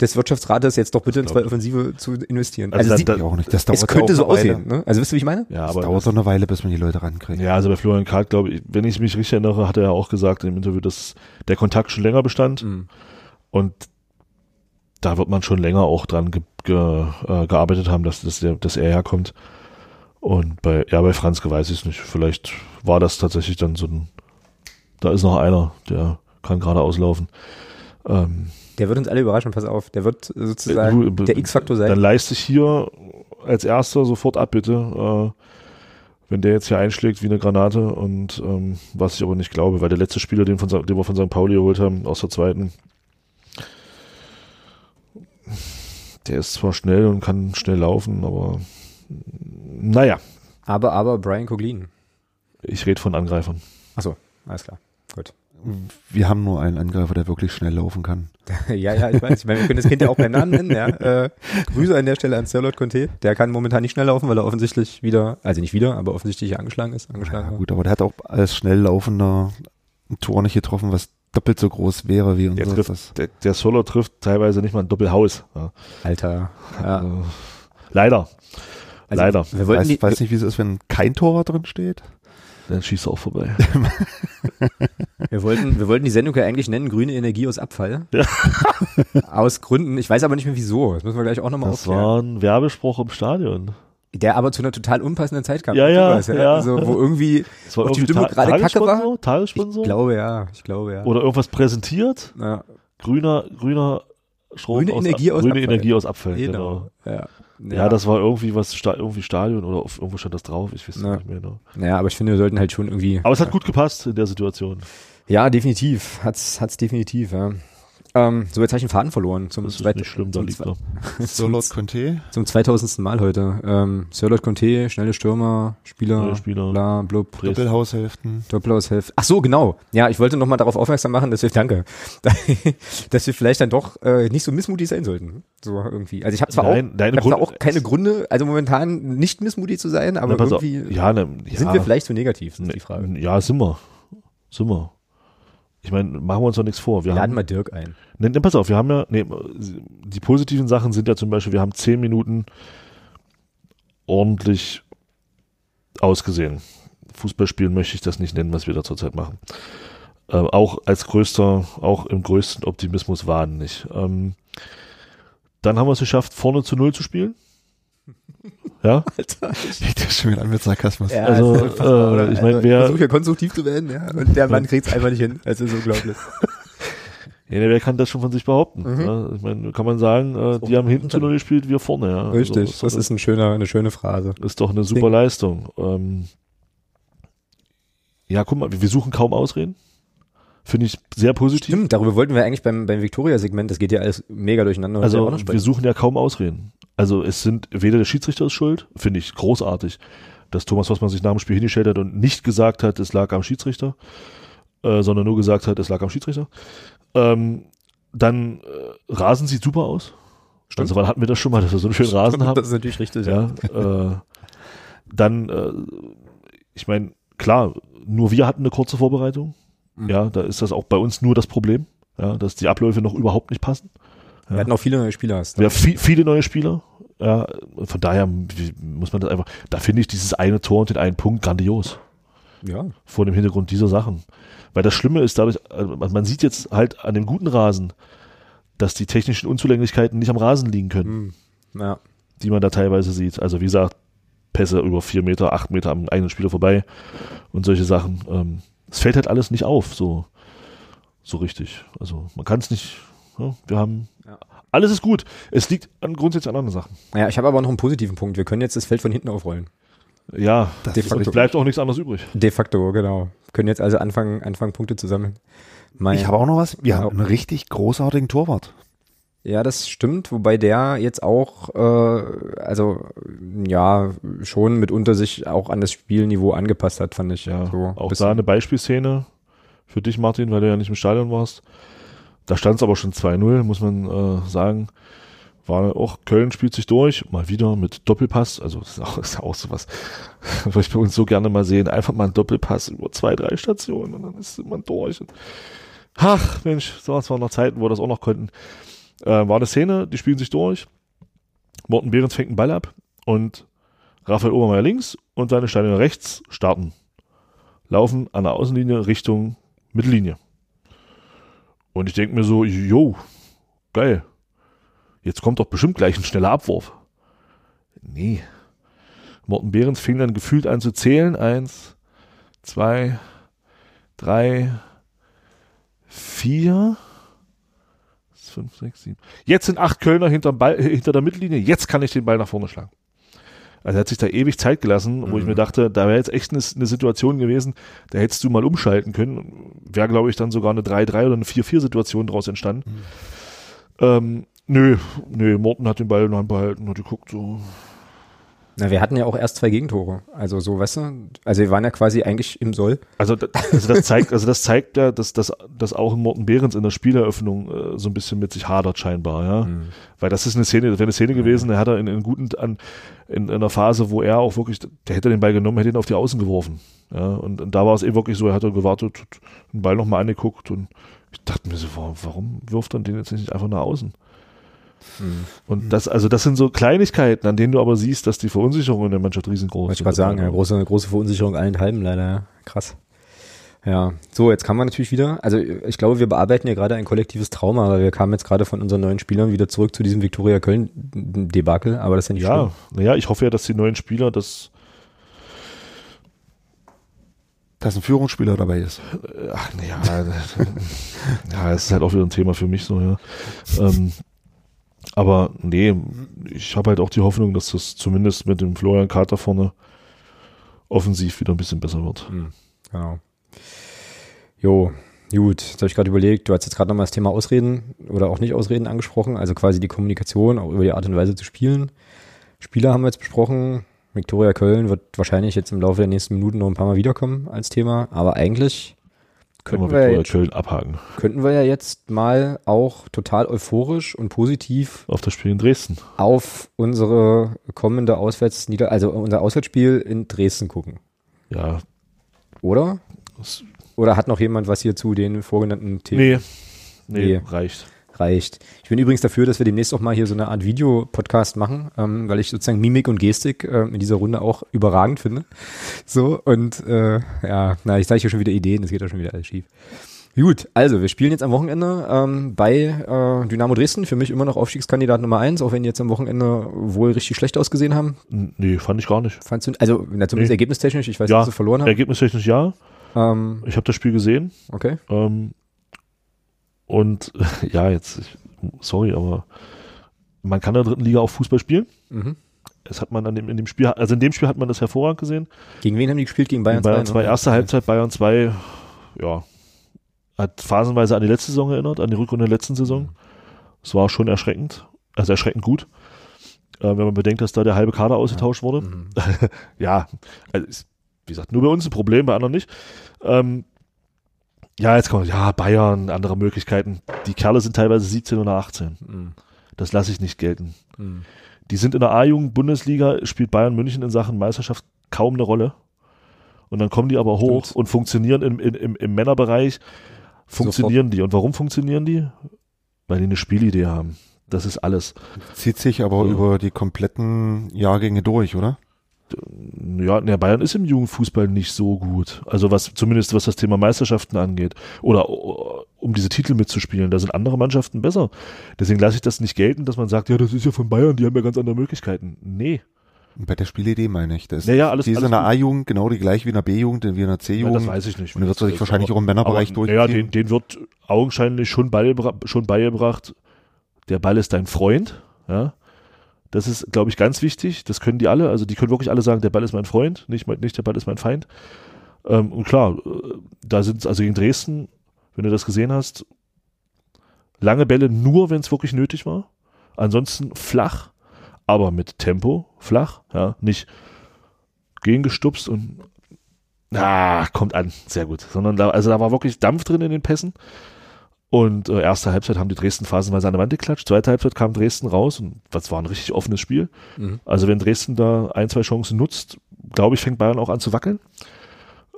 des Wirtschaftsrates, jetzt doch bitte in zwei Offensive zu investieren? Also, also das, das auch nicht. Das dauert es könnte so aussehen, ne? Also wisst ihr, wie ich meine? Ja, aber das dauert so eine Weile, bis man die Leute rankriegt. Ja, also bei Florian Karl, glaube ich, wenn ich mich richtig erinnere, hat er ja auch gesagt im Interview, dass der Kontakt schon länger bestand. Mhm. Und da wird man schon länger auch dran ge, ge, äh, gearbeitet haben, dass, dass, der, dass er herkommt. Und bei, ja, bei Franzke weiß ich es nicht. Vielleicht war das tatsächlich dann so ein, da ist noch einer, der kann gerade auslaufen. Ähm, der wird uns alle überraschen, pass auf. Der wird sozusagen du, der X-Faktor sein. Dann leiste ich hier als erster sofort ab, bitte. Äh, wenn der jetzt hier einschlägt wie eine Granate und ähm, was ich aber nicht glaube, weil der letzte Spieler, den, von, den wir von St. Pauli geholt haben, aus der zweiten, der ist zwar schnell und kann schnell laufen, aber naja. Aber, aber Brian Coglin. Ich rede von Angreifern. Achso, alles klar. Gut. Wir haben nur einen Angreifer, der wirklich schnell laufen kann. ja, ja, ich weiß. Ich meine, wir können das Kind ja auch beim Namen nennen. Ja. Äh, Grüße an der Stelle an Sirlot Conte. Der kann momentan nicht schnell laufen, weil er offensichtlich wieder, also nicht wieder, aber offensichtlich angeschlagen ist. Angeschlagen ja, gut, aber der hat auch als schnell laufender ein Tor nicht getroffen, was doppelt so groß wäre wie unser. Der, trifft, der, der Solo trifft teilweise nicht mal ein Doppelhaus. Ja. Alter. Ja. Also, leider. Also, leider. Wir weiß, die, weiß nicht, wie es ist, wenn kein Tor drin steht. Dann schießt er auch vorbei. wir, wollten, wir wollten die Sendung ja eigentlich nennen, grüne Energie aus Abfall. Ja. aus Gründen. Ich weiß aber nicht mehr wieso. Das müssen wir gleich auch nochmal aufklären. Das war ein Werbespruch im Stadion. Der aber zu einer total unpassenden Zeit kam. Ja, ja, weißt, ja. ja. Also, wo irgendwie, das war irgendwie die Stimme gerade kacke war. Tagessponsor? Ich glaube, ja. Ich glaube, ja. Oder irgendwas präsentiert. Ja. Grüner, grüner Strom grüne aus, Energie aus grüne Abfall. Energie aus Abfall, genau. genau. Ja. Ja. ja, das war irgendwie was, irgendwie Stadion oder auf, irgendwo stand das drauf, ich weiß ja. nicht mehr genau. Ja, aber ich finde, wir sollten halt schon irgendwie. Aber es hat gut gepasst in der Situation. Ja, definitiv. Hat's, hat's definitiv, ja. Ähm, so, jetzt habe ich einen Faden verloren. Zum das ist nicht schlimm, da liegt er. Sirlot Conte. Zum 2000. Mal heute. Ähm, Sirlot Conte, schnelle Stürmer, Spieler, schnelle Spieler bla, blub. Doppelhaushälften. Doppelhaushälften. Ach so, genau. Ja, ich wollte nochmal darauf aufmerksam machen, dass wir, danke, dass wir vielleicht dann doch äh, nicht so missmutig sein sollten. So irgendwie. Also ich habe zwar, Nein, auch, hab zwar auch keine Gründe, also momentan nicht missmutig zu sein, aber Na, irgendwie ja, ne, ja, sind wir vielleicht zu negativ, ist ne, die Frage. Ja, sind wir. Sind wir. Ich meine, machen wir uns doch nichts vor. Wir, wir laden haben, mal Dirk ein. Ne, ne, pass auf, wir haben ja, ne, die positiven Sachen sind ja zum Beispiel, wir haben zehn Minuten ordentlich ausgesehen. Fußballspielen möchte ich das nicht nennen, was wir da zurzeit machen. Ähm, auch als größter, auch im größten Optimismus waren nicht. Ähm, dann haben wir es geschafft, vorne zu null zu spielen. Ja? Alter. Ich das schon wieder an mit Sarkasmus. Ja, also, äh, ich meine, wer. Versucht ja konstruktiv zu werden, ja. Und der Mann kriegt es einfach nicht hin. Das ist unglaublich. Ja, wer kann das schon von sich behaupten? Mhm. Ja, ich meine, kann man sagen, äh, die haben hinten zu null gespielt, wir vorne, ja. Also, Richtig, also, das ist ein schöner, eine schöne Phrase. Ist doch eine super Ding. Leistung. Ähm, ja, guck mal, wir suchen kaum Ausreden. Finde ich sehr positiv. Stimmt, darüber wollten wir eigentlich beim, beim Victoria-Segment, das geht ja alles mega durcheinander. Also wir suchen ja kaum Ausreden. Also es sind weder der Schiedsrichter ist schuld, finde ich großartig, dass Thomas was man sich nach dem Spiel hingestellt hat und nicht gesagt hat, es lag am Schiedsrichter, äh, sondern nur gesagt hat, es lag am Schiedsrichter. Ähm, dann äh, Rasen sieht super aus. Stimmt. Also wann hatten wir das schon mal, dass wir so einen schönen Rasen haben? Das ist natürlich richtig, ja. ja. äh, dann, äh, ich meine, klar, nur wir hatten eine kurze Vorbereitung. Mhm. Ja, da ist das auch bei uns nur das Problem, ja, dass die Abläufe noch überhaupt nicht passen. Wir hatten auch viele neue Spieler. hast haben viel, viele neue Spieler. Ja, von daher muss man das einfach, da finde ich dieses eine Tor und den einen Punkt grandios. Ja. vor dem Hintergrund dieser Sachen. Weil das Schlimme ist dadurch, also man sieht jetzt halt an dem guten Rasen, dass die technischen Unzulänglichkeiten nicht am Rasen liegen können, Hm. Ja. die man da teilweise sieht. Also wie gesagt, Pässe über vier Meter, acht Meter am eigenen Spieler vorbei und solche Sachen. Ähm, Es fällt halt alles nicht auf, so, so richtig. Also man kann es nicht, ja, wir haben, Ja. alles ist gut. Es liegt an grundsätzlich an anderen Sachen. Ja, ich habe aber noch einen positiven Punkt. Wir können jetzt das Feld von hinten aufrollen. Ja, Das De facto. es bleibt auch nichts anderes übrig. De facto, genau. Können jetzt also anfangen, anfangen Punkte zu sammeln. Mein, Ich habe auch noch was. Wir Ja. haben einen richtig großartigen Torwart. ja, das stimmt, wobei der jetzt auch, äh, also ja, schon mitunter sich auch an das Spielniveau angepasst hat, fand ich. Ja, so auch da eine Beispielszene für dich, Martin, weil du ja nicht im Stadion warst. Da stand es aber schon 2-0, muss man äh, sagen. War auch, Köln spielt sich durch, mal wieder mit Doppelpass. Also das ist auch, ist auch sowas, was ich bei uns so gerne mal sehen. Einfach mal ein Doppelpass über zwei, drei Stationen und dann ist man durch. Und, ach, Mensch, so, das waren noch Zeiten, wo wir das auch noch konnten. Äh, war eine Szene, die spielen sich durch. Morten Behrens fängt einen Ball ab und Raphael Obermeier links und seine Steine rechts starten laufen an der Außenlinie Richtung Mittellinie. Und ich denke mir so, jo, geil. Jetzt kommt doch bestimmt gleich ein schneller Abwurf. Nee. Morten Behrens fing dann gefühlt an zu zählen. Eins, zwei, drei, vier, fünf, sechs, sieben. Jetzt sind acht Kölner hinterm Ball, äh, hinter der Mittellinie. Jetzt kann ich den Ball nach vorne schlagen. Also er hat sich da ewig Zeit gelassen, wo ich mir dachte, da wäre jetzt echt eine, eine Situation gewesen, da hättest du mal umschalten können. Wäre, glaube ich, dann sogar eine 3-3 oder eine 4-4-Situation daraus entstanden. Ähm, nö, nö, Morten hat den Ball in der Hand behalten, hat geguckt, so. Na, wir hatten ja auch erst zwei Gegentore. Also so, weißt du, also wir waren ja quasi eigentlich im Soll. Also, da- also das zeigt, also das zeigt ja, dass, dass, dass auch Morten Behrens in der Spieleröffnung äh, so ein bisschen mit sich hadert scheinbar, ja. Weil das ist eine Szene, das wäre eine Szene gewesen, der hat er in, in guten, an, in, in einer Phase, wo er auch wirklich, der hätte den Ball genommen, hätte ihn auf die Außen geworfen. Ja, und, und da war es eben wirklich so, er hat dann gewartet, den Ball nochmal angeguckt und ich dachte mir so, warum, warum wirft er den jetzt nicht einfach nach außen? Und das, also das sind so Kleinigkeiten, an denen du aber siehst, dass die Verunsicherung in der Mannschaft riesengroß Wollte ich ist. gerade sagen, ja, große, große Verunsicherung allenthalben leider. ja. Krass. Ja, so, jetzt kann man natürlich wieder, also ich glaube, wir bearbeiten ja gerade ein kollektives Trauma, weil wir kamen jetzt gerade von unseren neuen Spielern wieder zurück zu diesem Viktoria Köln-Debakel, aber das ist ja nicht Ja, naja, ich hoffe ja, dass die neuen Spieler das Dass ein Führungsspieler dabei ist. Ach, naja, ja, es ist halt auch wieder ein Thema für mich so, ja. Ähm, aber nee, ich habe halt auch die Hoffnung, dass das zumindest mit dem Florian Kater vorne offensiv wieder ein bisschen besser wird. schlimm. Genau. Jo, gut, jetzt habe ich gerade überlegt, du hast jetzt gerade nochmal das Thema Ausreden oder auch nicht Ausreden angesprochen, also quasi die Kommunikation, auch über die Art und Weise zu spielen. Spieler haben wir jetzt besprochen. Viktoria Köln wird wahrscheinlich jetzt im Laufe der nächsten Minuten noch ein paar Mal wiederkommen als Thema, aber eigentlich könnten wir jetzt, Köln abhaken könnten wir ja jetzt mal auch total euphorisch und positiv auf das Spiel in Dresden. auf unsere kommende Auswärtsnieder, also unser Auswärtsspiel in Dresden gucken, Ja, oder? Oder hat noch jemand was hier zu den vorgenannten Themen nee, nee, Nee. reicht. Reicht? Ich bin übrigens dafür, dass wir demnächst auch mal hier so eine Art Videopodcast machen, ähm, weil ich sozusagen Mimik und Gestik äh, in dieser Runde auch überragend finde. So, und äh, ja, na, ich zeige hier schon wieder Ideen, das geht ja schon wieder alles schief. Gut, also wir spielen jetzt am Wochenende ähm, bei äh, Dynamo Dresden, für mich immer noch Aufstiegskandidat Nummer eins, auch wenn die jetzt am Wochenende wohl richtig schlecht ausgesehen haben. Nee, fand ich gar nicht. Fandst du, also na, zumindest Nee. ergebnistechnisch, ich weiß, Ja, dass sie verloren haben. Ergebnistechnisch ja. Ähm, Ich habe das Spiel gesehen. okay. Ähm, und ja, jetzt, ich, sorry, aber man kann in der dritten Liga auch Fußball spielen. Mhm. Das hat man an dem, in dem Spiel, also in dem Spiel hat man das hervorragend gesehen. Gegen wen haben die gespielt? Gegen Bayern, Bayern 2, 2, ne? erste Halbzeit, Bayern 2, ja, hat phasenweise an die letzte Saison erinnert, an die Rückrunde der letzten Saison. Es war schon erschreckend, also erschreckend gut. Äh, wenn man bedenkt, dass da der halbe Kader ausgetauscht wurde. Mhm. ja, also ist, wie gesagt, nur bei uns ein Problem, bei anderen nicht. Ähm, ja, jetzt kommt, ja, Bayern, andere Möglichkeiten. Die Kerle sind teilweise 17 oder 18. Mhm. Das lasse ich nicht gelten. Mhm. Die sind in der A-Jugend-Bundesliga, spielt Bayern München in Sachen Meisterschaft kaum eine Rolle. Und dann kommen die aber hoch Stimmt. und funktionieren im, im, im, Männerbereich. Funktionieren die. Und warum funktionieren die? Weil die eine Spielidee haben. Das ist alles. Zieht sich aber Ja. über die kompletten Jahrgänge durch, oder? Ja, der Bayern ist im Jugendfußball nicht so gut. Also was, zumindest was das Thema Meisterschaften angeht. Oder uh, um diese Titel mitzuspielen. Da sind andere Mannschaften besser. Deswegen lasse ich das nicht gelten, dass man sagt, ja, das ist ja von Bayern, die haben ja ganz andere Möglichkeiten. Nee. Und bei der Spielidee meine ich das. Naja, alles, die ist alles in der. A-Jugend genau die gleich wie in der B-Jugend, wie in der Ja, C-Jugend. das weiß ich nicht. Und dann wird sich das wahrscheinlich ist, auch im Männerbereich aber, Naja, durchziehen. den, den wird augenscheinlich schon, beibra schon beigebracht, der Ball ist dein Freund. Ja. Das ist, glaube ich, ganz wichtig. Das können die alle. Also die können wirklich alle sagen, der Ball ist mein Freund, nicht, nicht der Ball ist mein Feind. Ähm, und klar, äh, da sind also gegen Dresden, wenn du das gesehen hast, lange Bälle nur, wenn es wirklich nötig war. Ansonsten flach, aber mit Tempo, flach, ja, nicht gegengestupst und ah, kommt an, sehr gut. Sondern da, also da war wirklich Dampf drin in den Pässen. Und äh, erste Halbzeit haben die Dresden phasenweise an der Wand geklatscht. Zweite Halbzeit kam Dresden raus und das war ein richtig offenes Spiel. Mhm. Also wenn Dresden da ein, zwei Chancen nutzt, glaube ich, fängt Bayern auch an zu wackeln.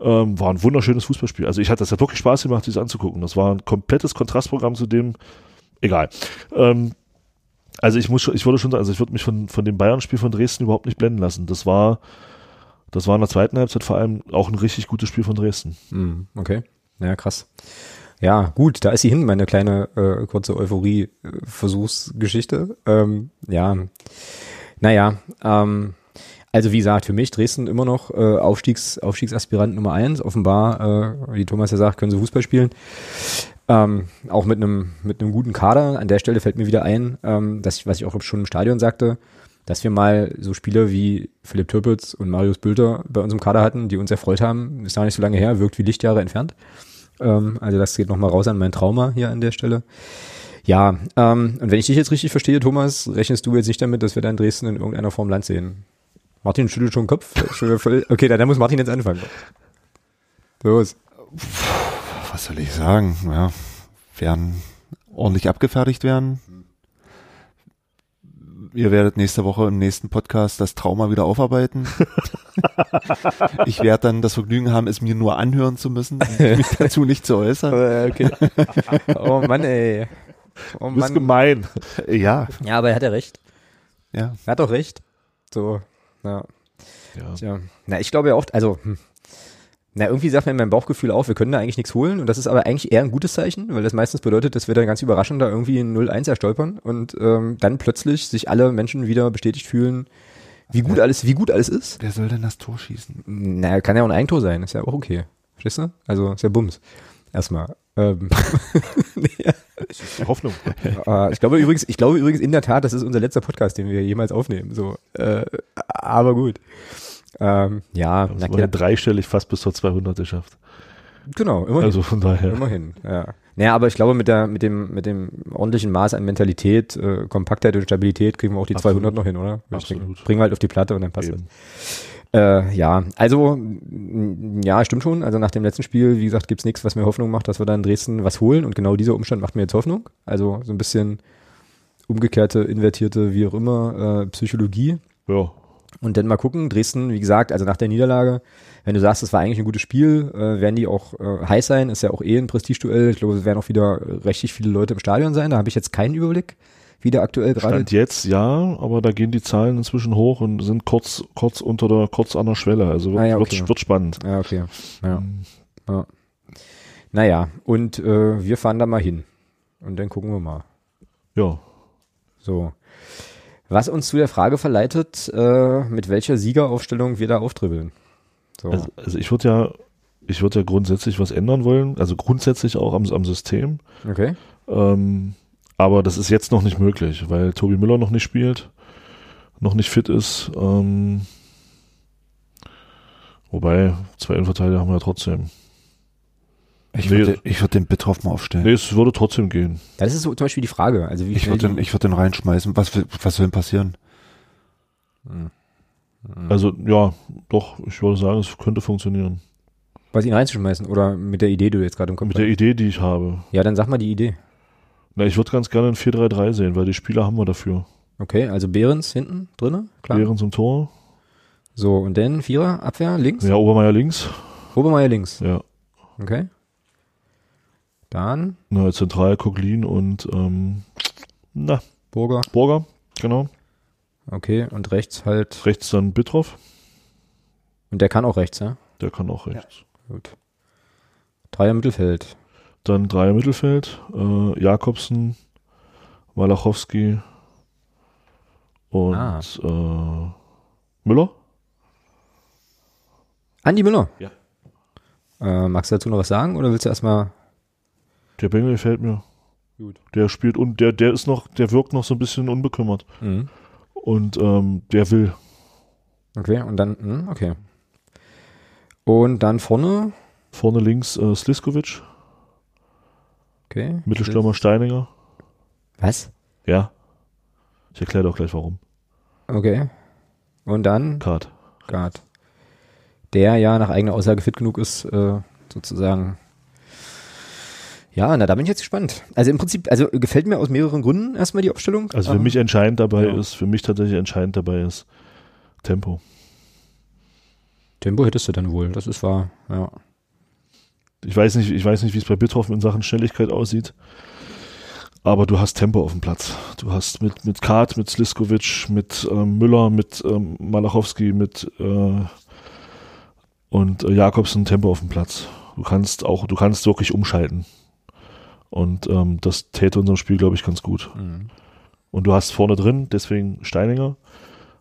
Ähm, war ein wunderschönes Fußballspiel. Also ich hatte das hat wirklich Spaß gemacht, dieses anzugucken. Das war ein komplettes Kontrastprogramm zu dem, egal. Ähm, also ich muss schon, ich würde schon sagen, also ich würde mich von, von dem Bayern-Spiel von Dresden überhaupt nicht blenden lassen. Das war, das war in der zweiten Halbzeit vor allem auch ein richtig gutes Spiel von Dresden. Mhm, okay. Ja, krass. Ja, gut, da ist sie hin, meine kleine äh, kurze Euphorie-Versuchsgeschichte. Ähm, ja, naja, ähm, also wie gesagt, für mich Dresden immer noch äh, Aufstiegs, Aufstiegsaspirant Nummer eins. Offenbar, äh, wie Thomas ja sagt, können sie Fußball spielen. Ähm, auch mit einem mit einem guten Kader. An der Stelle fällt mir wieder ein, ähm, dass ich, was ich auch schon im Stadion sagte, dass wir mal so Spieler wie Philipp Türpitz und Marius Bülter bei uns im Kader hatten, die uns erfreut haben. Ist gar nicht so lange her, wirkt wie Lichtjahre entfernt. Ähm, also das geht nochmal raus an mein Trauma hier an der Stelle. Ja, ähm, und wenn ich dich jetzt richtig verstehe, Thomas, rechnest du jetzt nicht damit, dass wir da in Dresden in irgendeiner Form Land sehen? Martin schüttelt schon den Kopf. Okay, dann muss Martin jetzt anfangen. Los. Was soll ich sagen? Ja, werden ordentlich abgefertigt werden. Ihr werdet nächste Woche im nächsten Podcast das Trauma wieder aufarbeiten. ich werde dann das Vergnügen haben, es mir nur anhören zu müssen, mich dazu nicht zu äußern. Okay. Oh Mann, ey. Oh Du bist Mann. gemein. Ja, Ja, aber er hat ja recht. ja. Er hat doch recht. So, ja. Ja. Tja. Na, ich glaube ja oft, also, hm. na, irgendwie sagt mir mein Bauchgefühl auch, wir können da eigentlich nichts holen und das ist aber eigentlich eher ein gutes Zeichen, weil das meistens bedeutet, dass wir dann ganz überraschend da irgendwie in 0-1 erstolpern und ähm, dann plötzlich sich alle Menschen wieder bestätigt fühlen, wie gut alles, wie gut alles ist. Wer soll denn das Tor schießen? Na, kann ja auch ein Eigentor sein, ist ja auch okay. Verstehst du? Also, ist ja Bums. Erstmal. Ähm, Das ist die Hoffnung. äh, ich glaube übrigens, ich glaube übrigens in der Tat, das ist unser letzter Podcast, den wir jemals aufnehmen. So, äh, aber gut. Ähm, ja, Das na wurde klar, dreistellig fast bis zur 200 geschafft. genau, immerhin. Also von daher. Immerhin, ja. Naja, aber ich glaube, mit der, mit dem, mit dem ordentlichen Maß an Mentalität, äh, Kompaktheit und Stabilität kriegen wir auch die Absolut. 200 noch hin, oder? Wir Absolut. Bringen, bringen wir halt auf die Platte und dann passt Eben. es. Äh, ja, also, m, ja, stimmt schon. Also nach dem letzten Spiel, wie gesagt, gibt's nichts, was mir Hoffnung macht, dass wir da in Dresden was holen. Und genau dieser Umstand macht mir jetzt Hoffnung. Also so ein bisschen umgekehrte, invertierte, wie auch immer, äh, Psychologie. Ja. Und dann mal gucken, Dresden, wie gesagt, also nach der Niederlage, wenn du sagst, das war eigentlich ein gutes Spiel, äh, werden die auch äh, heiß sein, ist ja auch eh ein Prestigeduell. Ich glaube, es werden auch wieder richtig viele Leute im Stadion sein. Da habe ich jetzt keinen Überblick, wie der aktuell gerade. Stand jetzt ja, aber da gehen die Zahlen inzwischen hoch und sind kurz, kurz unter der, kurz an der Schwelle. Also wird, Ah ja, okay. wird, wird spannend. Ja, okay. Ja. ja. Naja, und äh, wir fahren da mal hin. Und dann gucken wir mal. Ja. So. Was uns zu der Frage verleitet, äh, mit welcher Siegeraufstellung wir da auftribbeln. So. Also, also ich würde ja, ich würde ja grundsätzlich was ändern wollen. Also grundsätzlich auch am, am System. okay. Ähm, aber das ist jetzt noch nicht möglich, weil Tobi Müller noch nicht spielt, noch nicht fit ist. Ähm, wobei, zwei Innenverteidiger haben wir ja trotzdem. Ich Nee. würde ich würd den Betroffen aufstellen. Nee, es würde trotzdem gehen. Das ist so zum Beispiel die Frage. Also wie Ich würde den, ich würd den reinschmeißen. Was, was soll denn passieren? Mhm. Also ja, doch, ich würde sagen, es könnte funktionieren. was ihn reinzuschmeißen oder mit der Idee, die du jetzt gerade im Kopf Mit der. Idee, die ich habe. Ja, dann sag mal die Idee. Na, ich würde ganz gerne ein 4-3-3 sehen, weil die Spieler haben wir dafür. Okay, also Behrens hinten drinne, klar. Behrens im Tor, So, und dann Vierer, Abwehr, links? Ja, Obermeier links. Obermeier links. Ja. Okay. Dann Na, zentral Koglin und ähm, na, Burger. Burger, genau. Okay, und rechts halt. Rechts dann Bittroff, Und der kann auch rechts, ja? der kann auch rechts. Gut. Dreier Mittelfeld. Dann Dreier Mittelfeld, äh, Jakobsen, Malachowski und Ah. äh, Müller. Andi Müller. Ja. Äh, magst du dazu noch was sagen oder willst du erstmal. Der Bengel gefällt mir. Gut. Der spielt und der, der ist noch, der wirkt noch so ein bisschen unbekümmert. Mhm. Und ähm, der will. Okay, und dann. Hm, okay. Und dann vorne. Vorne links äh, Sliskovic, Okay. Mittelstürmer Steininger. Was? Ja. Ich erkläre doch gleich warum. Okay. Und dann Card. Gard. Der ja nach eigener Aussage fit genug ist, äh, sozusagen. Ja, na, da bin ich jetzt gespannt. Also im Prinzip, also gefällt mir aus mehreren Gründen erstmal die Aufstellung. Also für Ähm, mich entscheidend dabei ja. ist, für mich tatsächlich entscheidend dabei ist Tempo. Tempo hättest du dann wohl, das ist wahr, ja. Ich weiß nicht, ich weiß nicht, wie es bei Bithoff in Sachen Schnelligkeit aussieht. Aber du hast Tempo auf dem Platz. Du hast mit, mit Kart, mit Sliskovic, mit ähm, Müller, mit ähm, Malachowski, mit äh, und äh, Jakobsen Tempo auf dem Platz. Du kannst auch, du kannst wirklich umschalten. Und ähm, das täte unserem Spiel, glaube ich, ganz gut. Und du hast vorne drin, deswegen Steininger,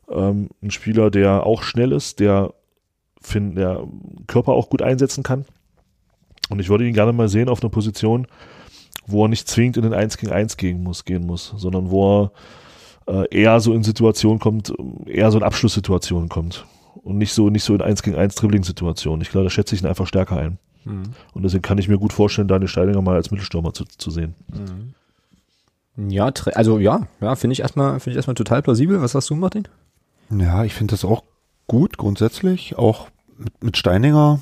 ähm, ein Spieler, der auch schnell ist, der, find, der Körper auch gut einsetzen kann. Und ich würde ihn gerne mal sehen auf einer Position, wo er nicht zwingend in den 1 gegen 1 gehen muss, gehen muss, sondern wo er äh, eher so in Situationen kommt, eher so in Abschlusssituationen kommt. Und nicht so, nicht so in 1 gegen 1 Dribbling-Situationen. Ich glaube, da schätze ich ihn einfach stärker ein. Und deswegen kann ich mir gut vorstellen, Daniel Steininger mal als Mittelstürmer zu, zu sehen. Ja, tre- also ja, ja, finde ich erstmal, finde ich erstmal total plausibel. Was sagst du, Martin? Ja, ich finde das auch gut grundsätzlich, auch mit, mit Steininger.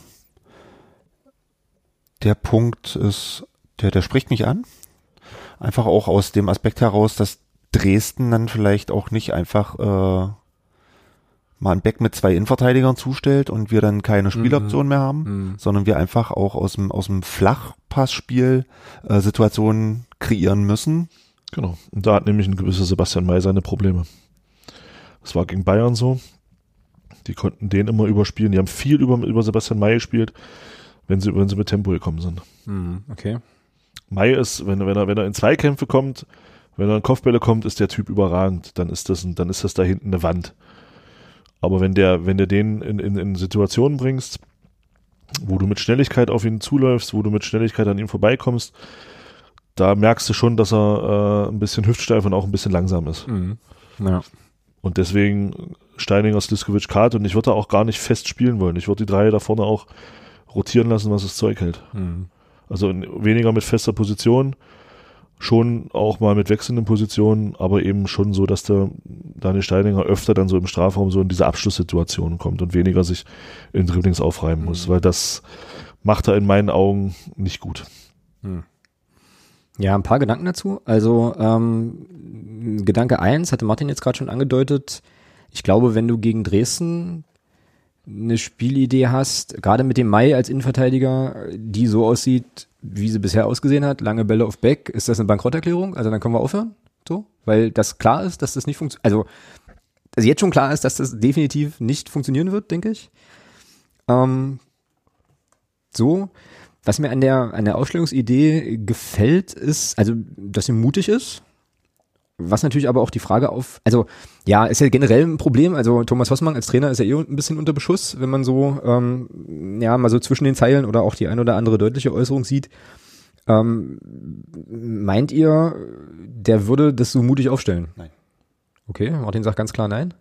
Der Punkt ist, der, der spricht mich an. Einfach auch aus dem Aspekt heraus, dass Dresden dann vielleicht auch nicht einfach äh, mal ein Back mit zwei Innenverteidigern zustellt und wir dann keine Spieloption mehr haben, sondern wir einfach auch aus dem, aus dem Flachpassspiel äh, Situationen kreieren müssen. Genau. Und da hat nämlich ein gewisser Sebastian May seine Probleme. Das war gegen Bayern so. Die konnten den immer überspielen. Die haben viel über, über Sebastian May gespielt, wenn sie, wenn sie mit Tempo gekommen sind. Okay. May ist, wenn, wenn, er, wenn er in Zweikämpfe kommt, wenn er in Kopfbälle kommt, ist der Typ überragend. Dann ist das, ein, dann ist das da hinten eine Wand. Aber wenn der, wenn der den in, in, in Situationen bringst, wo du mit Schnelligkeit auf ihn zuläufst, wo du mit Schnelligkeit an ihm vorbeikommst, da merkst du schon, dass er äh, ein bisschen hüftsteif und auch ein bisschen langsam ist. Ja. Und deswegen Steininger, Sliskovic, Kart und ich würde da auch gar nicht fest spielen wollen. Ich würde die drei da vorne auch rotieren lassen, was das Zeug hält. Also in, weniger mit fester Position, schon auch mal mit wechselnden Positionen, aber eben schon so, dass der Daniel Steininger öfter dann so im Strafraum so in diese Abschlusssituationen kommt und weniger sich in Dribblings aufreiben muss, weil das macht er in meinen Augen nicht gut. Ja, ein paar Gedanken dazu. Also ähm, Gedanke eins hatte Martin jetzt gerade schon angedeutet. Ich glaube, wenn du gegen Dresden eine Spielidee hast, gerade mit dem Mai als Innenverteidiger, die so aussieht, wie sie bisher ausgesehen hat, lange Bälle auf Back, ist das eine Bankrotterklärung? Also dann können wir aufhören? So? Weil das klar ist, dass das nicht funktioniert. Also, also jetzt schon klar ist, dass das definitiv nicht funktionieren wird, denke ich. Ähm, so. Was mir an der, an der Ausstellungsidee gefällt, ist, also, dass sie mutig ist. Was natürlich aber auch die Frage auf, also ja, ist ja generell ein Problem. Also Thomas Hossmann als Trainer ist ja eh ein bisschen unter Beschuss, wenn man so, ähm, ja, mal so zwischen den Zeilen oder auch die ein oder andere deutliche Äußerung sieht. Ähm, meint ihr, der würde das so mutig aufstellen? Nein. Okay, Martin sagt ganz klar nein.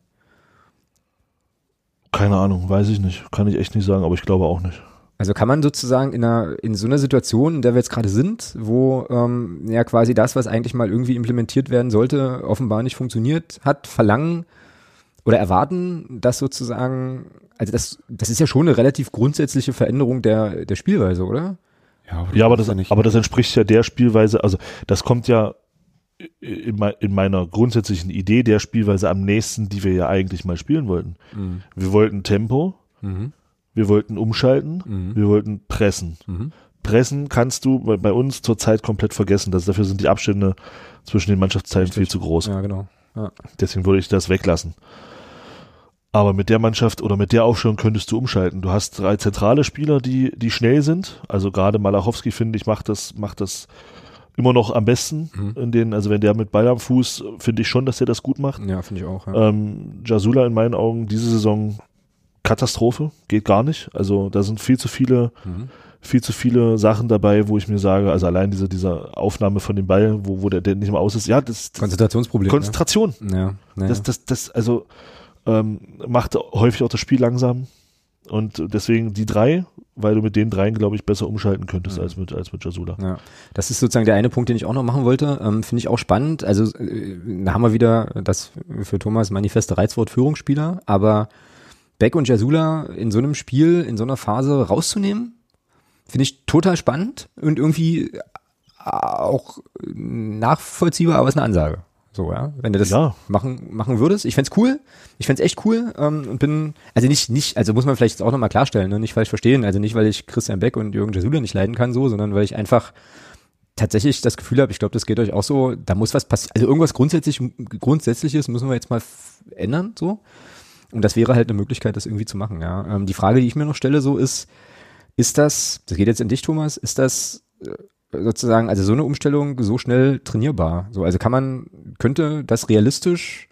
Keine Ahnung, weiß ich nicht. Kann ich echt nicht sagen, aber ich glaube auch nicht. Also kann man sozusagen in einer in so einer Situation, in der wir jetzt gerade sind, wo ähm, ja quasi das, was eigentlich mal irgendwie implementiert werden sollte, offenbar nicht funktioniert hat, verlangen oder erwarten, dass sozusagen, also das, das ist ja schon eine relativ grundsätzliche Veränderung der der Spielweise, oder? Ja, Ja, aber das, ist nicht. aber das entspricht ja der Spielweise, also das kommt ja, in meiner grundsätzlichen Idee der Spielweise am nächsten, die wir ja eigentlich mal spielen wollten. Mhm. Wir wollten Tempo, Mhm. Wir wollten umschalten, Mhm. wir wollten pressen. Mhm. Pressen kannst du bei, bei uns zurzeit komplett vergessen. Das, dafür sind die Abstände zwischen den Mannschaftsteilen Richtig. viel zu groß. Ja, genau. Ja. Deswegen würde ich das weglassen. Aber mit der Mannschaft oder mit der Aufstellung könntest du umschalten. Du hast drei zentrale Spieler, die, die schnell sind. Also gerade Malachowski, finde ich, macht das, macht das immer noch am besten. Mhm. In den, also wenn der mit Ball am Fuß, finde ich schon, dass er das gut macht. ja, finde ich auch. Ja. Ähm, Jasula in meinen Augen diese Saison Katastrophe, geht gar nicht. Also da sind viel zu viele, Mhm. viel zu viele Sachen dabei, wo ich mir sage, also allein diese, diese Aufnahme von dem Ball, wo, wo der, der nicht mehr aus ist, ja, das, das Konzentrationsproblem. Konzentration. ne? Ja, ja. Das, das, das, also ähm, macht häufig auch das Spiel langsam. Und deswegen die drei, weil du mit den dreien, glaube ich, besser umschalten könntest Mhm. als mit, als mit Jasula. Ja, das ist sozusagen der eine Punkt, den ich auch noch machen wollte. Ähm, Finde ich auch spannend. Also äh, da haben wir wieder das für Thomas manifeste Reizwort Führungsspieler, aber Beck und Jasula in so einem Spiel, in so einer Phase rauszunehmen, finde ich total spannend und irgendwie auch nachvollziehbar, aber ist eine Ansage. So, ja. Wenn du das Ja. machen, machen würdest. Ich fänd's cool. Ich fänd's echt cool ähm, und bin, also nicht, nicht, also muss man vielleicht jetzt auch nochmal klarstellen, ne? nicht falsch verstehen. Also nicht, weil ich Christian Beck und Jürgen Jasula nicht leiden kann, so, sondern weil ich einfach tatsächlich das Gefühl habe, ich glaube, das geht euch auch so, da muss was passieren. Also irgendwas grundsätzlich, Grundsätzliches müssen wir jetzt mal ändern, so. Und das wäre halt eine Möglichkeit, das irgendwie zu machen, ja. Ähm, die Frage, die ich mir noch stelle, so ist, ist das, das geht jetzt in dich, Thomas, ist das äh, sozusagen, also so eine Umstellung so schnell trainierbar? So, also kann man, könnte das realistisch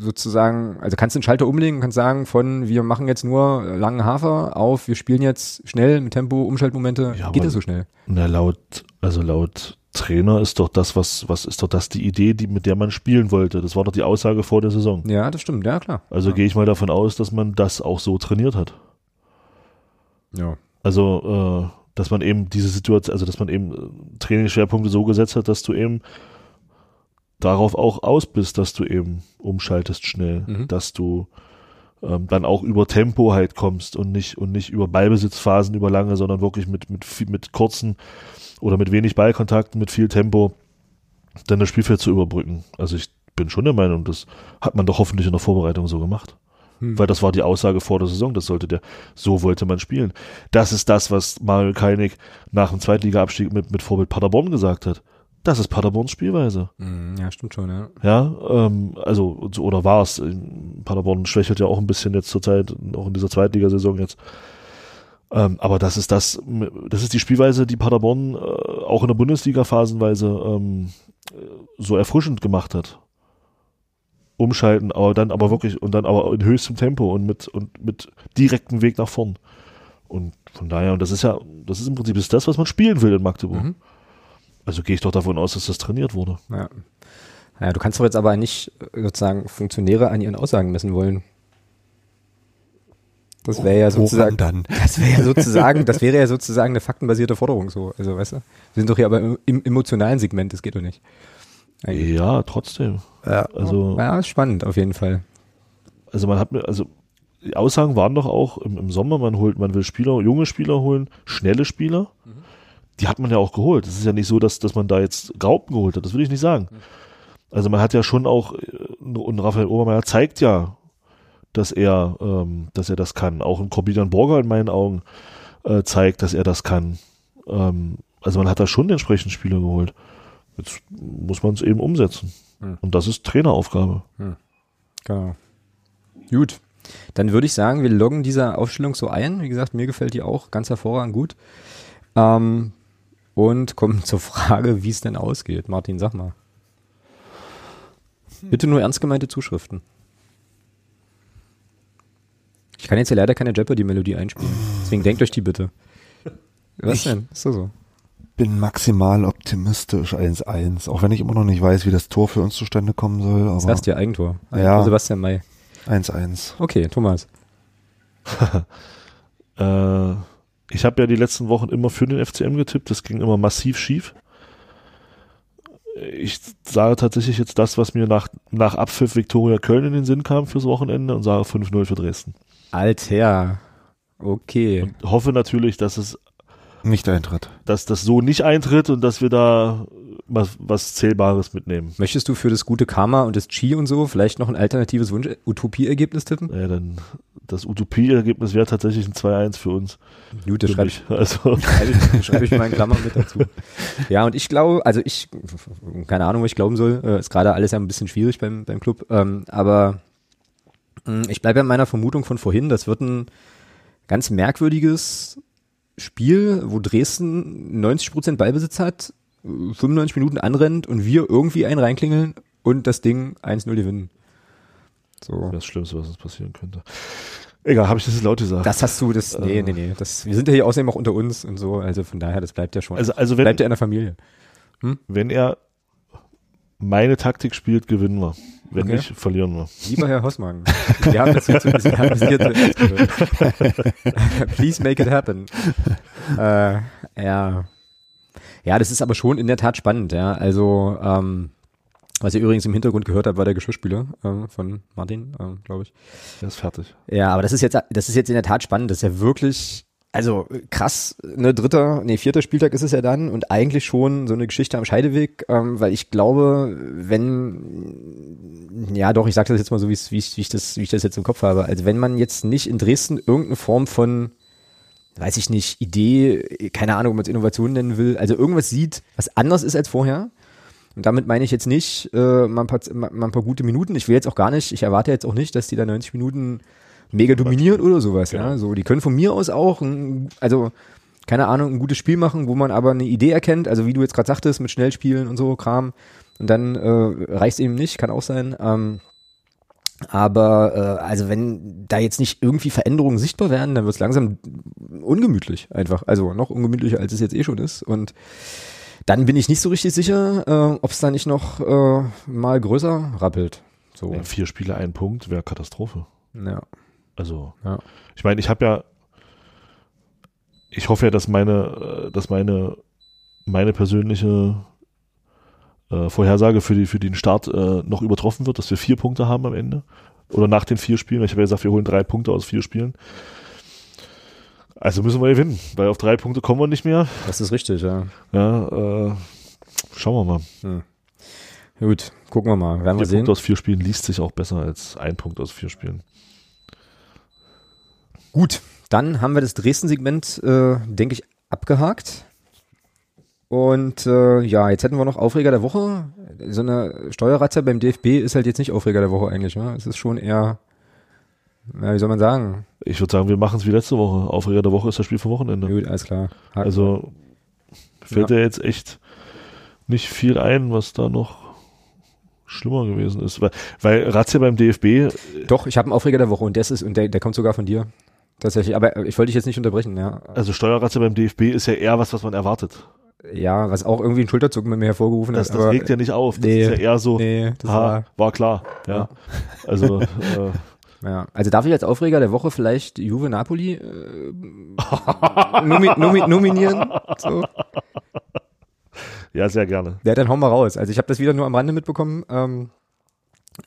sozusagen, also kannst du den Schalter umlegen und kannst sagen, von wir machen jetzt nur langen Hafer auf, wir spielen jetzt schnell mit Tempo, Umschaltmomente, Ja, geht das so schnell? Na, laut, also laut Trainer ist doch das, was, was ist doch das die Idee, die, mit der man spielen wollte. Das war doch die Aussage vor der Saison. Ja, das stimmt, ja klar. Also ja. gehe ich mal davon aus, dass man das auch so trainiert hat. Ja. Also, äh, dass man eben diese Situation, also dass man eben äh, Trainingsschwerpunkte so gesetzt hat, dass du eben darauf auch aus bist, dass du eben umschaltest schnell, Mhm. dass du ähm, dann auch über Tempo halt kommst und nicht und nicht über Ballbesitzphasen über lange, sondern wirklich mit mit mit kurzen oder mit wenig Ballkontakten, mit viel Tempo dann das Spielfeld zu überbrücken. Also ich bin schon der Meinung, das hat man doch hoffentlich in der Vorbereitung so gemacht. Hm. Weil das war die Aussage vor der Saison, das sollte der, so wollte man spielen. Das ist das, was Mario Keinig nach dem Zweitliga-Abstieg mit, mit Vorbild Paderborn gesagt hat. Das ist Paderborns Spielweise. Mhm, Ja, stimmt schon, ja. Ja, ähm, also, so- oder war es. Paderborn schwächelt ja auch ein bisschen jetzt zurzeit, auch in dieser Zweitligasaison jetzt. Ähm, aber das ist das, das ist die Spielweise, die Paderborn äh, auch in der Bundesliga phasenweise ähm, äh, so erfrischend gemacht hat. Umschalten, aber dann aber wirklich und dann aber in höchstem Tempo und mit und mit direktem Weg nach vorn. Und von daher, und das ist ja, das ist im Prinzip ist das, was man spielen will in Magdeburg. Mhm. Also gehe ich doch davon aus, dass das trainiert wurde. Ja. Ja, du kannst doch jetzt aber nicht äh, sozusagen Funktionäre an ihren Aussagen messen wollen. Das wäre ja sozusagen, dann? das wäre ja sozusagen, das wäre ja sozusagen eine faktenbasierte Forderung so. Also, weißt du? Wir sind doch hier aber im, im emotionalen Segment, das geht doch nicht. Eigentlich. Ja, trotzdem. Ja. Also, Ja, ist spannend auf jeden Fall. also man hat mir, also die Aussagen waren doch auch im, im Sommer, man holt, man will Spieler, junge Spieler holen, schnelle Spieler. Die hat man ja auch geholt. Es ist ja nicht so, dass, dass man da jetzt Graupen geholt hat. Das will ich nicht sagen. Also man hat ja schon auch, äh, und Raphael Obermeier zeigt ja, dass er, ähm, dass er das kann. Auch ein Corbinian Borger in meinen Augen äh, zeigt, dass er das kann. Ähm, also man hat da schon entsprechend Spieler geholt. Jetzt muss man es eben umsetzen. Hm. Und das ist Traineraufgabe. Genau. Gut. Dann würde ich sagen, wir loggen diese Aufstellung so ein. Wie gesagt, mir gefällt die auch ganz hervorragend gut. Ähm, und kommen zur Frage, wie es denn ausgeht. Martin, sag mal. Bitte nur ernst gemeinte Zuschriften. Ich kann jetzt hier leider keine Jeopardy-Melodie einspielen. Deswegen denkt euch die bitte. Was Ich- denn? Ist das so? Bin maximal optimistisch 1-1, auch wenn ich immer noch nicht weiß, wie das Tor für uns zustande kommen soll, Das aber heißt ja Eigentor. Ja. Sebastian May. 1-1. Okay, Thomas. Äh, ich habe ja die letzten Wochen immer für den FCM getippt. Das ging immer massiv schief. Ich sage tatsächlich jetzt das, was mir nach, nach Abpfiff Viktoria Köln in den Sinn kam fürs Wochenende und sage 5-0 für Dresden. Alter. Okay. Und hoffe natürlich, dass es, Nicht eintritt. dass das so nicht eintritt und dass wir da was, was Zählbares mitnehmen. Möchtest du für das gute Karma und das Chi und so vielleicht noch ein alternatives Wunsch-Utopie-Ergebnis tippen? Ja, dann das Utopie-Ergebnis wäre tatsächlich ein 2-1 für uns. Gut, das schreibe mich. Also, schreibe ich, schreibe ich mal in Klammern mit dazu. Ja, und ich glaube, also ich, keine Ahnung, was ich glauben soll, äh, ist gerade alles ja ein bisschen schwierig beim, beim Club, ähm, aber mh, ich bleibe bei meiner Vermutung von vorhin, das wird ein ganz merkwürdiges Spiel, wo Dresden 90% Ballbesitz hat, äh, 95 Minuten anrennt und wir irgendwie einen reinklingeln und das Ding 1-0 gewinnen. So. das Schlimmste, was uns passieren könnte. Egal, habe ich das laut gesagt. Das hast du, das, nee, nee, nee, das, wir sind ja hier außerdem auch unter uns und so, also von daher, das bleibt ja schon, also, also wenn, bleibt ja in der Familie. wenn er meine Taktik spielt, gewinnen wir. Wenn Okay. nicht, verlieren wir. Lieber Herr Hossmann, wir haben das hier zu, wir haben das hier. Please make it happen. Äh, ja. Ja, das ist aber schon in der Tat spannend, ja. Also, ähm, was ihr übrigens im Hintergrund gehört habt, war der Geschirrspüler ähm, von Martin, ähm, glaube ich. Er ist fertig. Ja, aber das ist jetzt, das ist jetzt in der Tat spannend. Das ist ja wirklich, also krass, ne, dritter, nee, vierter Spieltag ist es ja dann und eigentlich schon so eine Geschichte am Scheideweg, ähm, weil ich glaube, wenn, ja doch, ich sage das jetzt mal so, wie ich, wie, ich, das, wie ich das jetzt im Kopf habe. Also wenn man jetzt nicht in Dresden irgendeine Form von, weiß ich nicht, Idee, keine Ahnung, ob man es Innovation nennen will, also irgendwas sieht, was anders ist als vorher. Und damit meine ich jetzt nicht äh, mal, ein paar, mal ein paar gute Minuten. Ich will jetzt auch gar nicht, ich erwarte jetzt auch nicht, dass die da 90 Minuten mega dominieren oder sowas. Ja, Genau. so die können von mir aus auch, ein, also keine Ahnung, ein gutes Spiel machen, wo man aber eine Idee erkennt. Also wie du jetzt gerade sagtest, mit Schnellspielen und so Kram. Und dann äh, reicht eben nicht, kann auch sein. Ähm, aber äh, also wenn da jetzt nicht irgendwie Veränderungen sichtbar werden, dann wird es langsam ungemütlich einfach. Also noch ungemütlicher, als es jetzt eh schon ist. Und dann bin ich nicht so richtig sicher, äh, ob es da nicht noch äh, mal größer rappelt. So. Ja, vier Spiele, ein Punkt, wäre Katastrophe. Ja. Also, Ja. ich meine, ich habe ja, ich hoffe ja, dass meine, äh, dass meine, meine persönliche äh, Vorhersage für, die, für den Start äh, noch übertroffen wird, dass wir vier Punkte haben am Ende. Oder nach den vier Spielen. Ich habe ja gesagt, wir holen drei Punkte aus vier Spielen. Also müssen wir gewinnen, weil auf drei Punkte kommen wir nicht mehr. Das ist richtig, ja. Ja, äh, schauen wir mal. Gut, gucken wir mal. Werden wir sehen. Punkte aus vier Spielen liest sich auch besser als ein Punkt aus vier Spielen. Gut, dann haben wir das Dresden-Segment, äh, denke ich, abgehakt. Und äh, ja, jetzt hätten wir noch Aufreger der Woche. So eine Steuerratze beim DFB ist halt jetzt nicht Aufreger der Woche eigentlich. Ne? Es ist schon eher, ja, wie soll man sagen? Ich würde sagen, wir machen es wie letzte Woche. Aufreger der Woche ist das Spiel vom Wochenende. Gut, alles klar. Haken. Also fällt Ja. ja jetzt echt nicht viel ein, was da noch schlimmer gewesen ist. Weil, weil Razzia beim DFB, Doch, ich habe einen Aufreger der Woche und das ist, und der, der kommt sogar von dir. Tatsächlich, aber ich wollte dich jetzt nicht unterbrechen, ja. also Steuerrazzia beim DFB ist ja eher was, was man erwartet. Ja, was auch irgendwie ein Schulterzucken bei mir hervorgerufen Das, hat. das regt ja nicht auf. Das nee, ist ja eher so, Nee, das ha, war, war, klar. Ja. Ja. Also äh, ja. Also darf ich als Aufreger der Woche vielleicht Juve Napoli äh, nomi nomi nominieren? So. ja, sehr gerne. Ja, dann hauen wir raus. Also ich habe das wieder nur am Rande mitbekommen. Ähm,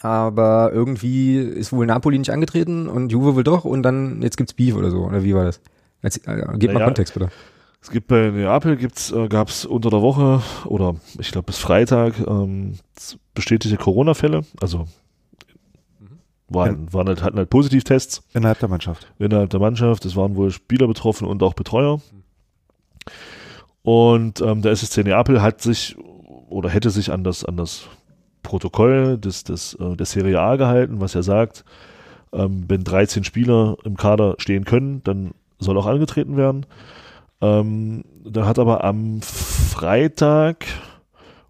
aber irgendwie ist wohl Napoli nicht angetreten und Juve wohl doch und dann jetzt gibt's Beef oder so. Oder wie war das? Jetzt, äh, gib mal Naja. Kontext bitte. Es gibt bei Neapel gibt's, äh, gab es unter der Woche oder ich glaube bis Freitag ähm, bestätigte Corona-Fälle. Also waren, waren halt, hatten halt Positivtests Innerhalb der Mannschaft. innerhalb der Mannschaft. Es waren wohl Spieler betroffen und auch Betreuer. Und ähm, der SSC Neapel hat sich oder hätte sich an das, an das Protokoll des, des, äh, der Serie A gehalten, was ja sagt, ähm, wenn 13 Spieler im Kader stehen können, dann soll auch angetreten werden. Ähm, dann hat aber am Freitag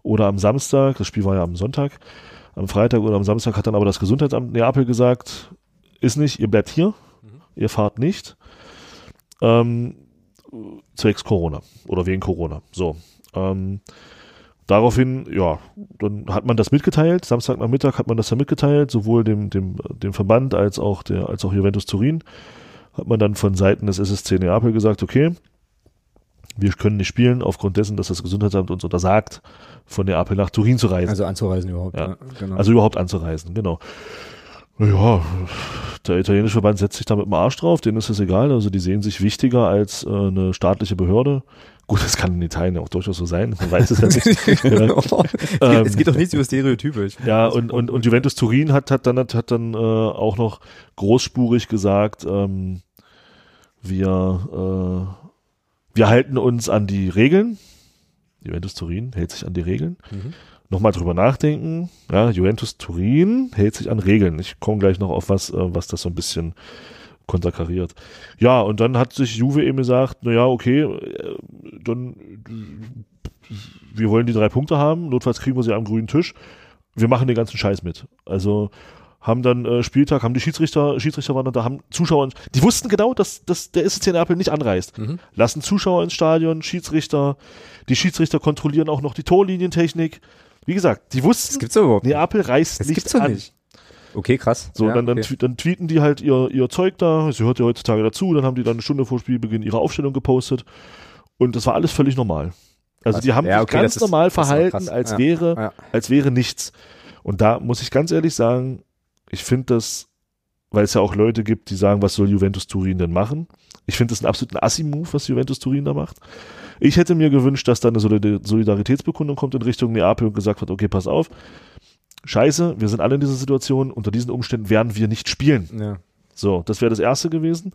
oder am Samstag, das Spiel war ja am Sonntag, am Freitag oder am Samstag hat dann aber das Gesundheitsamt Neapel gesagt, ist nicht, ihr bleibt hier, ihr fahrt nicht. Ähm, zwecks Corona oder wegen Corona. So. Ähm, daraufhin, ja, dann hat man das mitgeteilt. Samstagnachmittag hat man das dann mitgeteilt, sowohl dem, dem, dem Verband als auch der, als auch Juventus Turin. Hat man dann von Seiten des SSC Neapel gesagt, okay, wir können nicht spielen, aufgrund dessen, dass das Gesundheitsamt uns untersagt, von Neapel nach Turin zu reisen. Also anzureisen überhaupt. Ja. Ja. genau. Also überhaupt anzureisen, genau. Ja, der italienische Verband setzt sich da mit dem Arsch drauf, denen ist es egal. Also die sehen sich wichtiger als äh, eine staatliche Behörde. Gut, das kann in Italien auch durchaus so sein, man weiß es ja nicht. ja. Ähm, es geht doch nichts über Stereotype. Ja, und, und, und Juventus Turin hat, hat dann, hat dann äh, auch noch großspurig gesagt, ähm, wir, äh, wir halten uns an die Regeln. Juventus Turin hält sich an die Regeln. Mhm nochmal drüber nachdenken. Ja, Juventus Turin hält sich an Regeln. Ich komme gleich noch auf was, äh, was das so ein bisschen konterkariert. Ja, und dann hat sich Juve eben gesagt, naja, okay, äh, dann wir wollen die drei Punkte haben, notfalls kriegen wir sie am grünen Tisch. Wir machen den ganzen Scheiß mit. Also haben dann äh, Spieltag, haben die Schiedsrichter, Schiedsrichter waren da, haben Zuschauer, die wussten genau, dass, dass der SC Neapel nicht anreist. Mhm. Lassen Zuschauer ins Stadion, Schiedsrichter, die Schiedsrichter kontrollieren auch noch die Torlinientechnik. Wie gesagt, die wussten, das gibt's überhaupt Neapel reißt das nicht gibt's an. Nicht. Okay, krass. So, ja, dann, dann, okay. dann tweeten die halt ihr, ihr Zeug da, sie hört ja heutzutage dazu, dann haben die dann eine Stunde vor Spielbeginn ihre Aufstellung gepostet und das war alles völlig normal. Also die haben ja, okay, sich ganz normal ist, verhalten, als ja, wäre, ja. als wäre nichts. Und da muss ich ganz ehrlich sagen, ich finde das, weil es ja auch Leute gibt, die sagen, was soll Juventus Turin denn machen? Ich finde das einen absoluten Assi-Move, was Juventus Turin da macht. Ich hätte mir gewünscht, dass da eine Solidaritätsbekundung kommt in Richtung Neapel und gesagt wird, okay, pass auf, scheiße, wir sind alle in dieser Situation, unter diesen Umständen werden wir nicht spielen. Ja. So, das wäre das erste gewesen.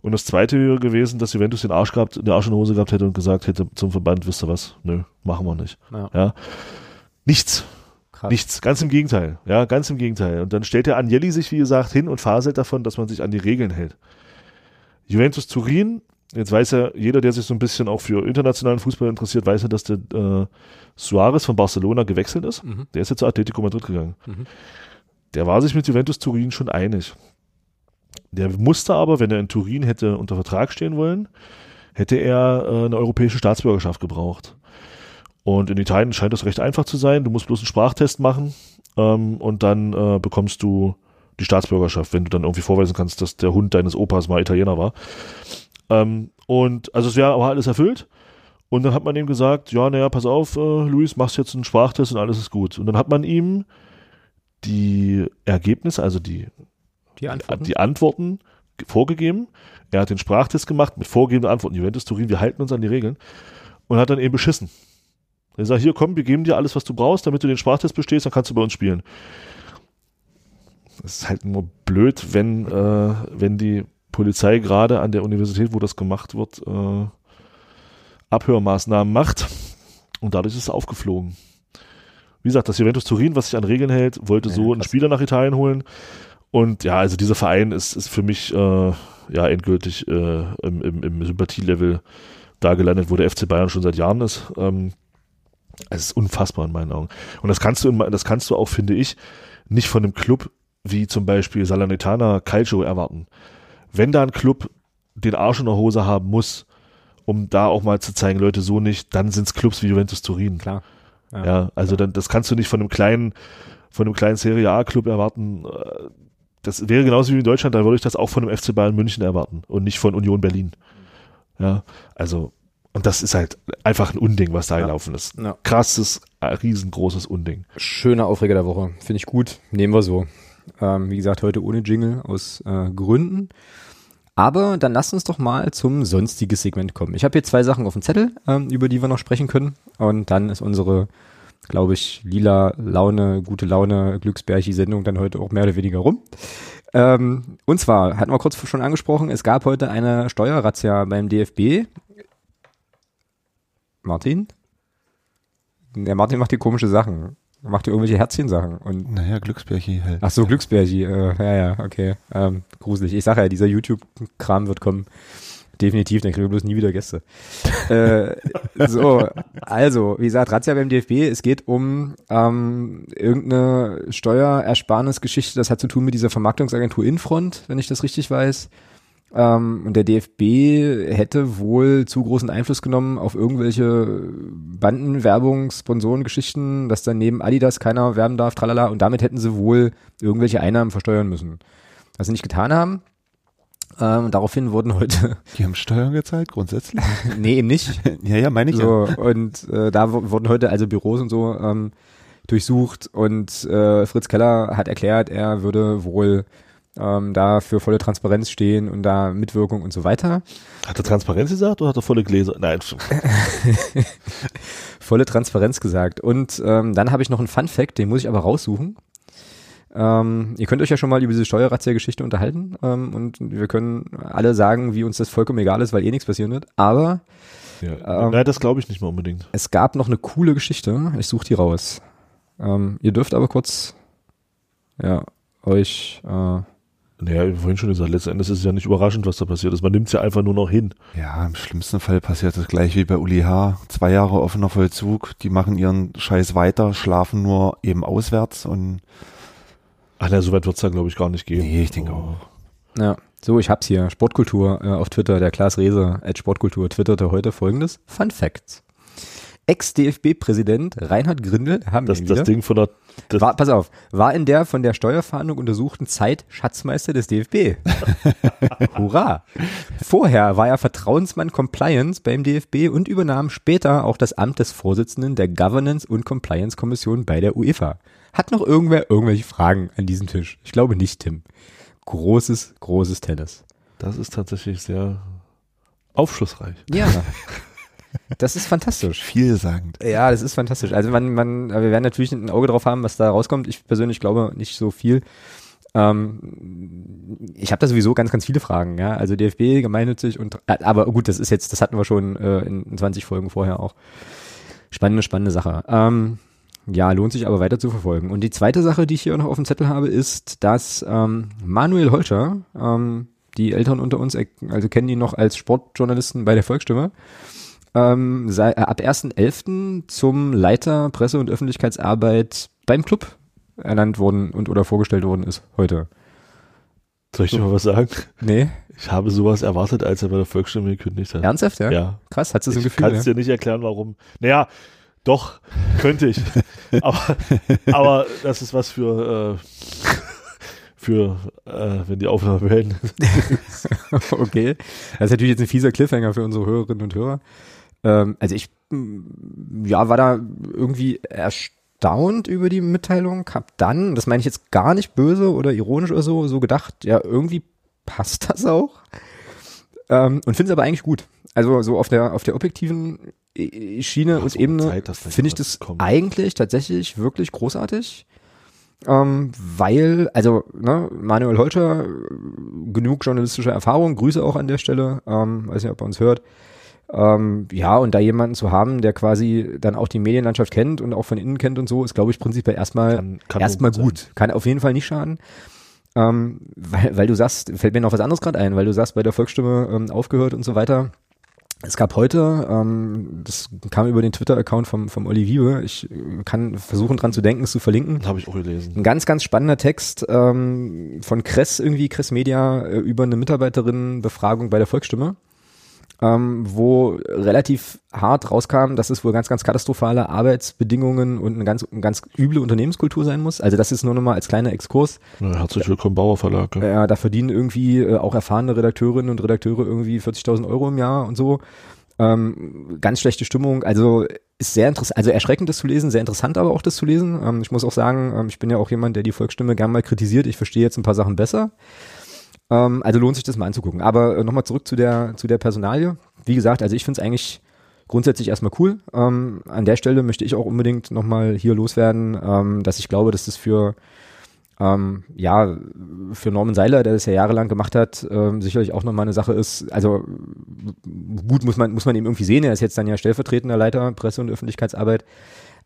Und das zweite wäre gewesen, dass Juventus den Arsch gehabt, den Arsch in der Hose gehabt hätte und gesagt hätte zum Verband, wisst ihr was? Nö, machen wir nicht. Ja. ja. Nichts. Krass. Nichts. Ganz im Gegenteil. Ja, ganz im Gegenteil. Und dann stellt der Agnelli sich, wie gesagt, hin und faselt davon, dass man sich an die Regeln hält. Juventus Turin Jetzt weiß ja jeder, der sich so ein bisschen auch für internationalen Fußball interessiert, weiß ja, dass der äh, Suarez von Barcelona gewechselt ist. Mhm. Der ist jetzt zu Atletico Madrid gegangen. Mhm. Der war sich mit Juventus Turin schon einig. Der musste aber, wenn er in Turin hätte unter Vertrag stehen wollen, hätte er äh, eine europäische Staatsbürgerschaft gebraucht. Und in Italien scheint das recht einfach zu sein. Du musst bloß einen Sprachtest machen ähm, und dann äh, bekommst du die Staatsbürgerschaft, wenn du dann irgendwie vorweisen kannst, dass der Hund deines Opas mal Italiener war. Ähm, und also es wäre aber alles erfüllt. Und dann hat man ihm gesagt, ja, naja, pass auf, äh, Luis, machst jetzt einen Sprachtest und alles ist gut. Und dann hat man ihm die Ergebnisse, also die, die Antworten, die Antworten vorgegeben. Er hat den Sprachtest gemacht mit vorgegebenen Antworten. Juventus Turin, wir halten uns an die Regeln. Und hat dann eben beschissen. Er sagt, hier komm, wir geben dir alles, was du brauchst, damit du den Sprachtest bestehst, dann kannst du bei uns spielen. Das ist halt nur blöd, wenn, äh, wenn die Polizei gerade an der Universität, wo das gemacht wird, äh, Abhörmaßnahmen macht. Und dadurch ist es aufgeflogen. Wie gesagt, das Juventus Turin, was sich an Regeln hält, wollte ja, so einen Spieler nach Italien holen. Und ja, also dieser Verein ist, ist für mich äh, ja endgültig äh, im, im, im Sympathielevel da gelandet, wo der FC Bayern schon seit Jahren ist. Ähm, es ist unfassbar in meinen Augen. Und das kannst du, das kannst du auch, finde ich, nicht von einem Club wie zum Beispiel Salernitana Calcio erwarten wenn da ein Club den Arsch in der Hose haben muss, um da auch mal zu zeigen, Leute, so nicht, dann sind es Clubs wie Juventus Turin. Klar. Ja, ja also klar. dann, das kannst du nicht von einem kleinen, von einem kleinen Serie A Club erwarten. Äh, das wäre genauso wie in Deutschland, da würde ich das auch von einem FC Bayern München erwarten und nicht von Union Berlin. Ja, also, und das ist halt einfach ein Unding, was da ja. gelaufen ist. Ja. Krasses, riesengroßes Unding. Schöner Aufreger der Woche. Finde ich gut. Nehmen wir so. Ähm, wie gesagt, heute ohne Jingle aus äh, Gründen. Aber dann lasst uns doch mal zum sonstiges Segment kommen. Ich habe hier zwei Sachen auf dem Zettel, ähm, über die wir noch sprechen können. Und dann ist unsere, glaube ich, lila Laune, gute Laune, Glücksbärchi-Sendung dann heute auch mehr oder weniger rum. Ähm, und zwar, hatten wir kurz schon angesprochen, es gab heute eine Steuerrazzia beim DFB. Martin? Der Martin macht die komische Sachen macht ihr irgendwelche Herzchensachen. Und naja, Glücksbärchi halt. Ach so, Glücksbärchi. Äh, ja, ja, okay. Ähm, gruselig. Ich sage ja, dieser YouTube-Kram wird kommen. Definitiv, dann kriegen wir bloß nie wieder Gäste. äh, so, also, wie gesagt, Razzia beim DFB, es geht um ähm, irgendeine Steuerersparnisgeschichte, das hat zu tun mit dieser Vermarktungsagentur Infront, wenn ich das richtig weiß. Ähm, und der DFB hätte wohl zu großen Einfluss genommen auf irgendwelche Bandenwerbung, Sponsorengeschichten, dass dann neben Adidas keiner werben darf, tralala. Und damit hätten sie wohl irgendwelche Einnahmen versteuern müssen. Was sie nicht getan haben. Ähm, daraufhin wurden heute. Die haben Steuern gezahlt, grundsätzlich? nee, eben nicht. ja, ja, meine ich so, ja. Und äh, da wurden heute also Büros und so ähm, durchsucht und äh, Fritz Keller hat erklärt, er würde wohl ähm, da für volle Transparenz stehen und da Mitwirkung und so weiter. Hat er Transparenz gesagt oder hat er volle Gläser? Nein. volle Transparenz gesagt. Und ähm, dann habe ich noch einen Fun Fact, den muss ich aber raussuchen. Ähm, ihr könnt euch ja schon mal über diese Steuerrazzia-Geschichte unterhalten ähm, und wir können alle sagen, wie uns das vollkommen egal ist, weil eh nichts passieren wird. Aber ja. ähm, Nein, das glaube ich nicht mehr unbedingt. Es gab noch eine coole Geschichte. Ich suche die raus. Ähm, ihr dürft aber kurz ja, euch äh, naja, wie vorhin schon gesagt, letzten Endes ist es ja nicht überraschend, was da passiert ist. Man nimmt es ja einfach nur noch hin. Ja, im schlimmsten Fall passiert das gleich wie bei Uli H. Zwei Jahre offener Vollzug, die machen ihren Scheiß weiter, schlafen nur eben auswärts und Ach na, so weit wird es da glaube ich gar nicht gehen. Nee, ich denke oh. auch. Ja, so, ich hab's hier. Sportkultur äh, auf Twitter, der Klaas Rehse at Sportkultur twitterte heute folgendes. Fun Facts. Ex-DFB-Präsident Reinhard Grindel, haben das, wir das Ding von der war, pass auf, war in der von der Steuerfahndung untersuchten Zeit Schatzmeister des DFB. Hurra! Vorher war er Vertrauensmann Compliance beim DFB und übernahm später auch das Amt des Vorsitzenden der Governance und Compliance Kommission bei der UEFA. Hat noch irgendwer irgendwelche Fragen an diesem Tisch? Ich glaube nicht, Tim. Großes, großes Tennis. Das ist tatsächlich sehr aufschlussreich. Ja. Das ist fantastisch. Vielsagend. Ja, das ist fantastisch. Also man, man, wir werden natürlich ein Auge drauf haben, was da rauskommt. Ich persönlich glaube nicht so viel. Ähm, ich habe da sowieso ganz, ganz viele Fragen, ja. Also DFB, gemeinnützig und äh, aber gut, das ist jetzt, das hatten wir schon äh, in 20 Folgen vorher auch. Spannende, spannende Sache. Ähm, ja, lohnt sich aber weiter zu verfolgen. Und die zweite Sache, die ich hier noch auf dem Zettel habe, ist, dass ähm, Manuel Holscher, ähm, die Eltern unter uns, also kennen ihn noch als Sportjournalisten bei der Volksstimme, ähm, sei, äh, ab 1.11. zum Leiter Presse- und Öffentlichkeitsarbeit beim Club ernannt worden und oder vorgestellt worden ist heute. Soll ich so. dir mal was sagen? Nee. Ich habe sowas erwartet, als er bei der Volksstimme gekündigt hat. Ernsthaft, ja? Ja. Krass, hat es ein Gefühl? Ich kann es dir nicht erklären, warum. Naja, doch, könnte ich. aber, aber das ist was für, äh, für äh, wenn die Aufnahme beenden. okay. Das ist natürlich jetzt ein fieser Cliffhanger für unsere Hörerinnen und Hörer. Ähm, also ich, mm, ja, war da irgendwie erstaunt über die Mitteilung, hab dann, das meine ich jetzt gar nicht böse oder ironisch oder so, so gedacht, ja, irgendwie passt das auch. Ähm, und finde es aber eigentlich gut. Also so auf der, auf der objektiven äh, Schiene Ach, und Ebene finde ich das kommt. eigentlich tatsächlich wirklich großartig. Ähm, weil, also, ne, Manuel Holscher, genug journalistische Erfahrung, Grüße auch an der Stelle, ähm, weiß nicht, ob er uns hört. Ähm, ja, und da jemanden zu haben, der quasi dann auch die Medienlandschaft kennt und auch von innen kennt und so, ist, glaube ich, prinzipiell erstmal kann, kann erstmal gut. Sein. Kann auf jeden Fall nicht schaden. Ähm, weil, weil du sagst, fällt mir noch was anderes gerade ein, weil du sagst, bei der Volksstimme ähm, aufgehört und so weiter. Es gab heute, ähm, das kam über den Twitter-Account vom, vom Olli Wiebe, ich äh, kann versuchen dran zu denken, es zu verlinken. Habe ich auch gelesen. Ein ganz, ganz spannender Text ähm, von Kress irgendwie, Kress Media, äh, über eine Mitarbeiterinnenbefragung bei der Volksstimme ähm, wo relativ hart rauskam, dass es wohl ganz, ganz katastrophale Arbeitsbedingungen und eine ganz, eine ganz üble Unternehmenskultur sein muss. Also das ist nur nochmal als kleiner Exkurs. Ja, herzlich willkommen Bauer Verlag. Ja, ja da verdienen irgendwie äh, auch erfahrene Redakteurinnen und Redakteure irgendwie 40.000 Euro im Jahr und so. Ähm, ganz schlechte Stimmung. Also ist sehr interessant, also erschreckend das zu lesen, sehr interessant aber auch das zu lesen. Ähm, ich muss auch sagen, ähm, ich bin ja auch jemand, der die Volksstimme gern mal kritisiert. Ich verstehe jetzt ein paar Sachen besser. Ähm, also lohnt sich das mal anzugucken. Aber äh, nochmal zurück zu der, zu der Personalie. Wie gesagt, also ich finde es eigentlich grundsätzlich erstmal cool. Ähm, an der Stelle möchte ich auch unbedingt nochmal hier loswerden, ähm, dass ich glaube, dass das für ähm, ja, für Norman Seiler, der das ja jahrelang gemacht hat, ähm, sicherlich auch nochmal eine Sache ist. Also gut muss man, muss man ihm irgendwie sehen. Er ist jetzt dann ja stellvertretender Leiter Presse- und Öffentlichkeitsarbeit.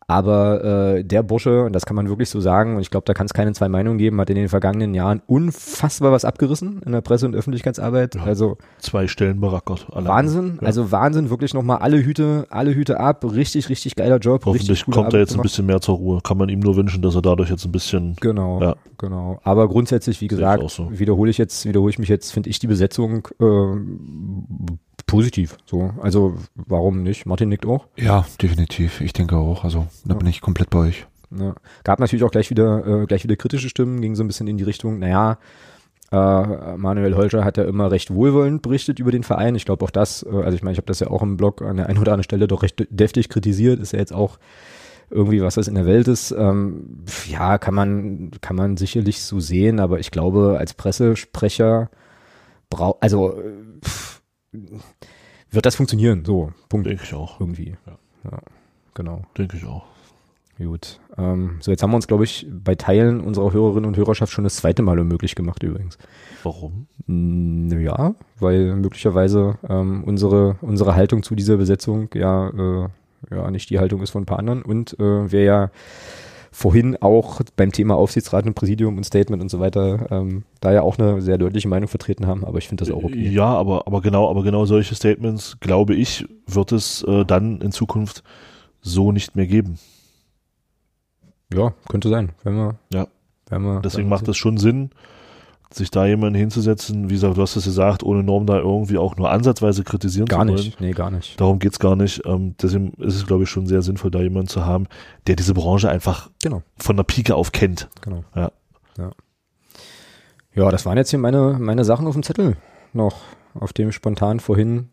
Aber äh, der Bursche, und das kann man wirklich so sagen, und ich glaube, da kann es keine zwei Meinungen geben, hat in den vergangenen Jahren unfassbar was abgerissen in der Presse- und Öffentlichkeitsarbeit. Ja, also zwei Stellen berackert. Wahnsinn, ja. also Wahnsinn, wirklich nochmal alle Hüte, alle Hüte ab, richtig, richtig geiler Job. Hoffentlich kommt Arbeit er jetzt gemacht. ein bisschen mehr zur Ruhe. Kann man ihm nur wünschen, dass er dadurch jetzt ein bisschen. Genau, ja. genau. Aber grundsätzlich, wie gesagt, so. wiederhole ich jetzt, wiederhole ich mich jetzt, finde ich die Besetzung äh, positiv. So, also warum nicht? Martin nickt auch. Ja, definitiv. Ich denke auch. Also da ja. bin ich komplett bei euch. Ja. Gab natürlich auch gleich wieder, äh, gleich wieder kritische Stimmen, ging so ein bisschen in die Richtung, naja, äh, Manuel Holscher hat ja immer recht wohlwollend berichtet über den Verein. Ich glaube auch das, äh, also ich meine, ich habe das ja auch im Blog an der einen oder anderen Stelle doch recht deftig kritisiert, ist ja jetzt auch irgendwie was das in der Welt ist. Ähm, ja, kann man, kann man sicherlich so sehen, aber ich glaube, als Pressesprecher braucht, also pff, wird das funktionieren, so, Punkt. Denke ich auch. Irgendwie. Ja. ja genau. Denke ich auch. Gut. Ähm, so, jetzt haben wir uns, glaube ich, bei Teilen unserer Hörerinnen und Hörerschaft schon das zweite Mal unmöglich gemacht übrigens. Warum? Ja, weil möglicherweise ähm, unsere, unsere Haltung zu dieser Besetzung ja, äh, ja nicht die Haltung ist von ein paar anderen und äh, wir ja vorhin auch beim Thema Aufsichtsrat und Präsidium und Statement und so weiter ähm, da ja auch eine sehr deutliche Meinung vertreten haben, aber ich finde das auch okay. Ja, aber, aber genau, aber genau solche Statements, glaube ich, wird es äh, dann in Zukunft so nicht mehr geben. Ja, könnte sein, wenn wir. Ja. Wenn wir Deswegen macht es schon Sinn, sich da jemanden hinzusetzen, wie gesagt, du hast es gesagt, ohne Norm da irgendwie auch nur ansatzweise kritisieren gar zu wollen. nicht, nee, gar nicht. Darum geht's gar nicht. Ähm, deswegen ist es, glaube ich, schon sehr sinnvoll, da jemanden zu haben, der diese Branche einfach Genau. von der Pike auf kennt. Genau. Ja. Ja, ja das waren jetzt hier meine, meine Sachen auf dem Zettel noch, auf dem spontan vorhin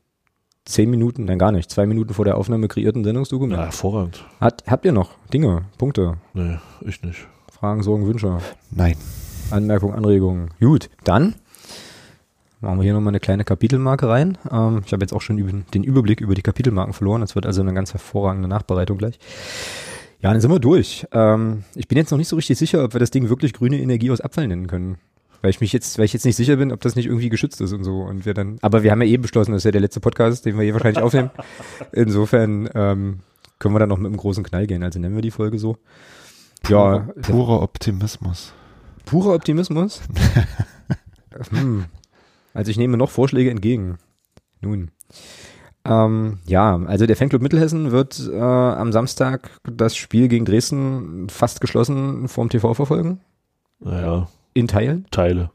zehn Minuten, nein gar nicht, zwei Minuten vor der Aufnahme kreierten Sendungsdokument. Ja, hervorragend. Hat, habt ihr noch Dinge, Punkte, Nee, ich nicht. Fragen, Sorgen, Wünsche, Nein. Anmerkungen, Anregungen? Gut, dann machen wir hier nochmal eine kleine Kapitelmarke rein. Ähm, ich habe jetzt auch schon den Überblick über die Kapitelmarken verloren. Das wird also eine ganz hervorragende Nachbereitung gleich. Ja, dann sind wir durch. Ähm, ich bin jetzt noch nicht so richtig sicher, ob wir das Ding wirklich grüne Energie aus Abfall nennen können. Weil ich mich jetzt, weil ich jetzt nicht sicher bin, ob das nicht irgendwie geschützt ist und so. Und wir dann, aber wir haben ja eben beschlossen, das ist ja der letzte Podcast, den wir hier wahrscheinlich aufnehmen. Insofern ähm, können wir dann noch mit einem großen Knall gehen. Also nennen wir die Folge so. Ja, Purer Optimismus. Purer Optimismus. hm. Also ich nehme noch Vorschläge entgegen. Nun. Ähm, ja, also der Fanclub Mittelhessen wird äh, am Samstag das Spiel gegen Dresden fast geschlossen vorm TV verfolgen. Naja, In Teilen. Teile.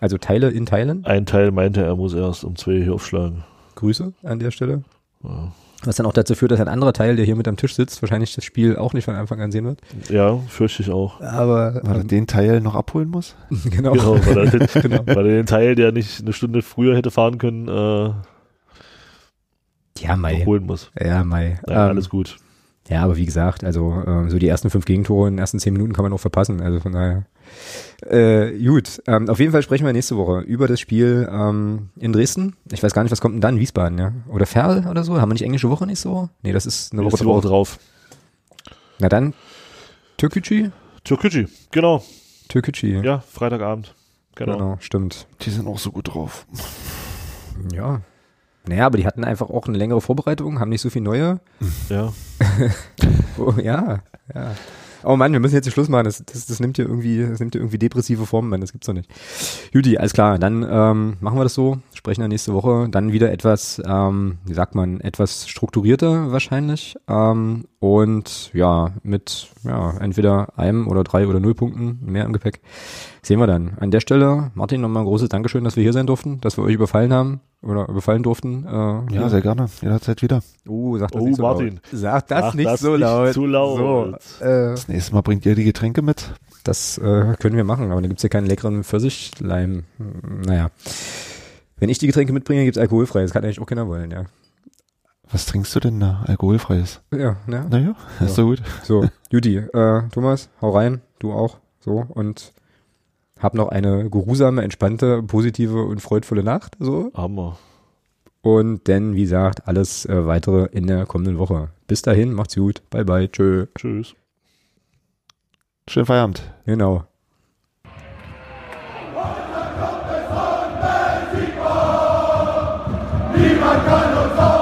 Also Teile in Teilen. Ein Teil meinte, er muss erst um zwei hier aufschlagen. Grüße an der Stelle. Ja, Was dann auch dazu führt, dass ein anderer Teil, der hier mit am Tisch sitzt, wahrscheinlich das Spiel auch nicht von Anfang an sehen wird. ja fürchte ich auch. Aber Weil er ähm, den Teil noch abholen muss? genau. Genau, weil er, den, Genau. weil er den Teil, der nicht eine Stunde früher hätte fahren können, äh, Ja, Mai. holen muss. Ja, Mai. Naja, Ähm, alles gut. Ja, aber wie gesagt, also äh, so die ersten fünf Gegentore in den ersten zehn Minuten kann man auch verpassen. Also von daher. Äh, gut, ähm, auf jeden Fall sprechen wir nächste Woche über das Spiel ähm, in Dresden. Ich weiß gar nicht, was kommt denn dann? Wiesbaden, ja? Oder Ferl oder so? Haben wir nicht englische Woche nächste Woche? Nee, das ist eine Woche Nächste Woche drauf. drauf. Na dann, Türkgücü? Türkgücü, genau. Türkgücü. Ja, Freitagabend. Genau. genau, stimmt. Die sind auch so gut drauf. Ja. Naja, aber die hatten einfach auch eine längere Vorbereitung, haben nicht so viel neue. Ja. Oh, ja, ja. Oh Mann, wir müssen jetzt hier Schluss machen. Das, das, das nimmt hier irgendwie, das nimmt hier irgendwie depressive Formen, Mann. Das gibt's doch nicht. Judy, alles klar. Dann ähm, machen wir das so. Sprechen dann nächste Woche. Dann wieder etwas, ähm, wie sagt man, etwas strukturierter wahrscheinlich. Ähm, und ja, mit ja entweder einem oder drei oder null Punkten mehr im Gepäck. Sehen wir dann. An der Stelle, Martin, nochmal ein großes Dankeschön, dass wir hier sein durften, dass wir euch überfallen haben oder überfallen durften. Äh, Ja, sehr gerne. Jederzeit wieder. Oh, sag das Oh, nicht so Martin. laut. Sag das Ach, nicht das so nicht laut. zu laut. So, äh, Das nächste Mal bringt ihr die Getränke mit. das äh, können wir machen, aber da gibt's ja keinen leckeren Pfirsichleim. Naja. Wenn ich die Getränke mitbringe, gibt's alkoholfrei. Das kann eigentlich auch keiner wollen, ja. Was trinkst du denn da? Alkoholfreies? Ja, ne? Naja, ist so gut. So, Judy, äh, Thomas, hau rein, du auch, so, und hab noch eine geruhsame, entspannte, positive und freudvolle Nacht, so. Hammer. Und dann, wie gesagt, alles äh, weitere in der kommenden Woche. Bis dahin, macht's gut, bye bye, tschö. Tschüss. Schönen Feierabend. Genau. Niemand kann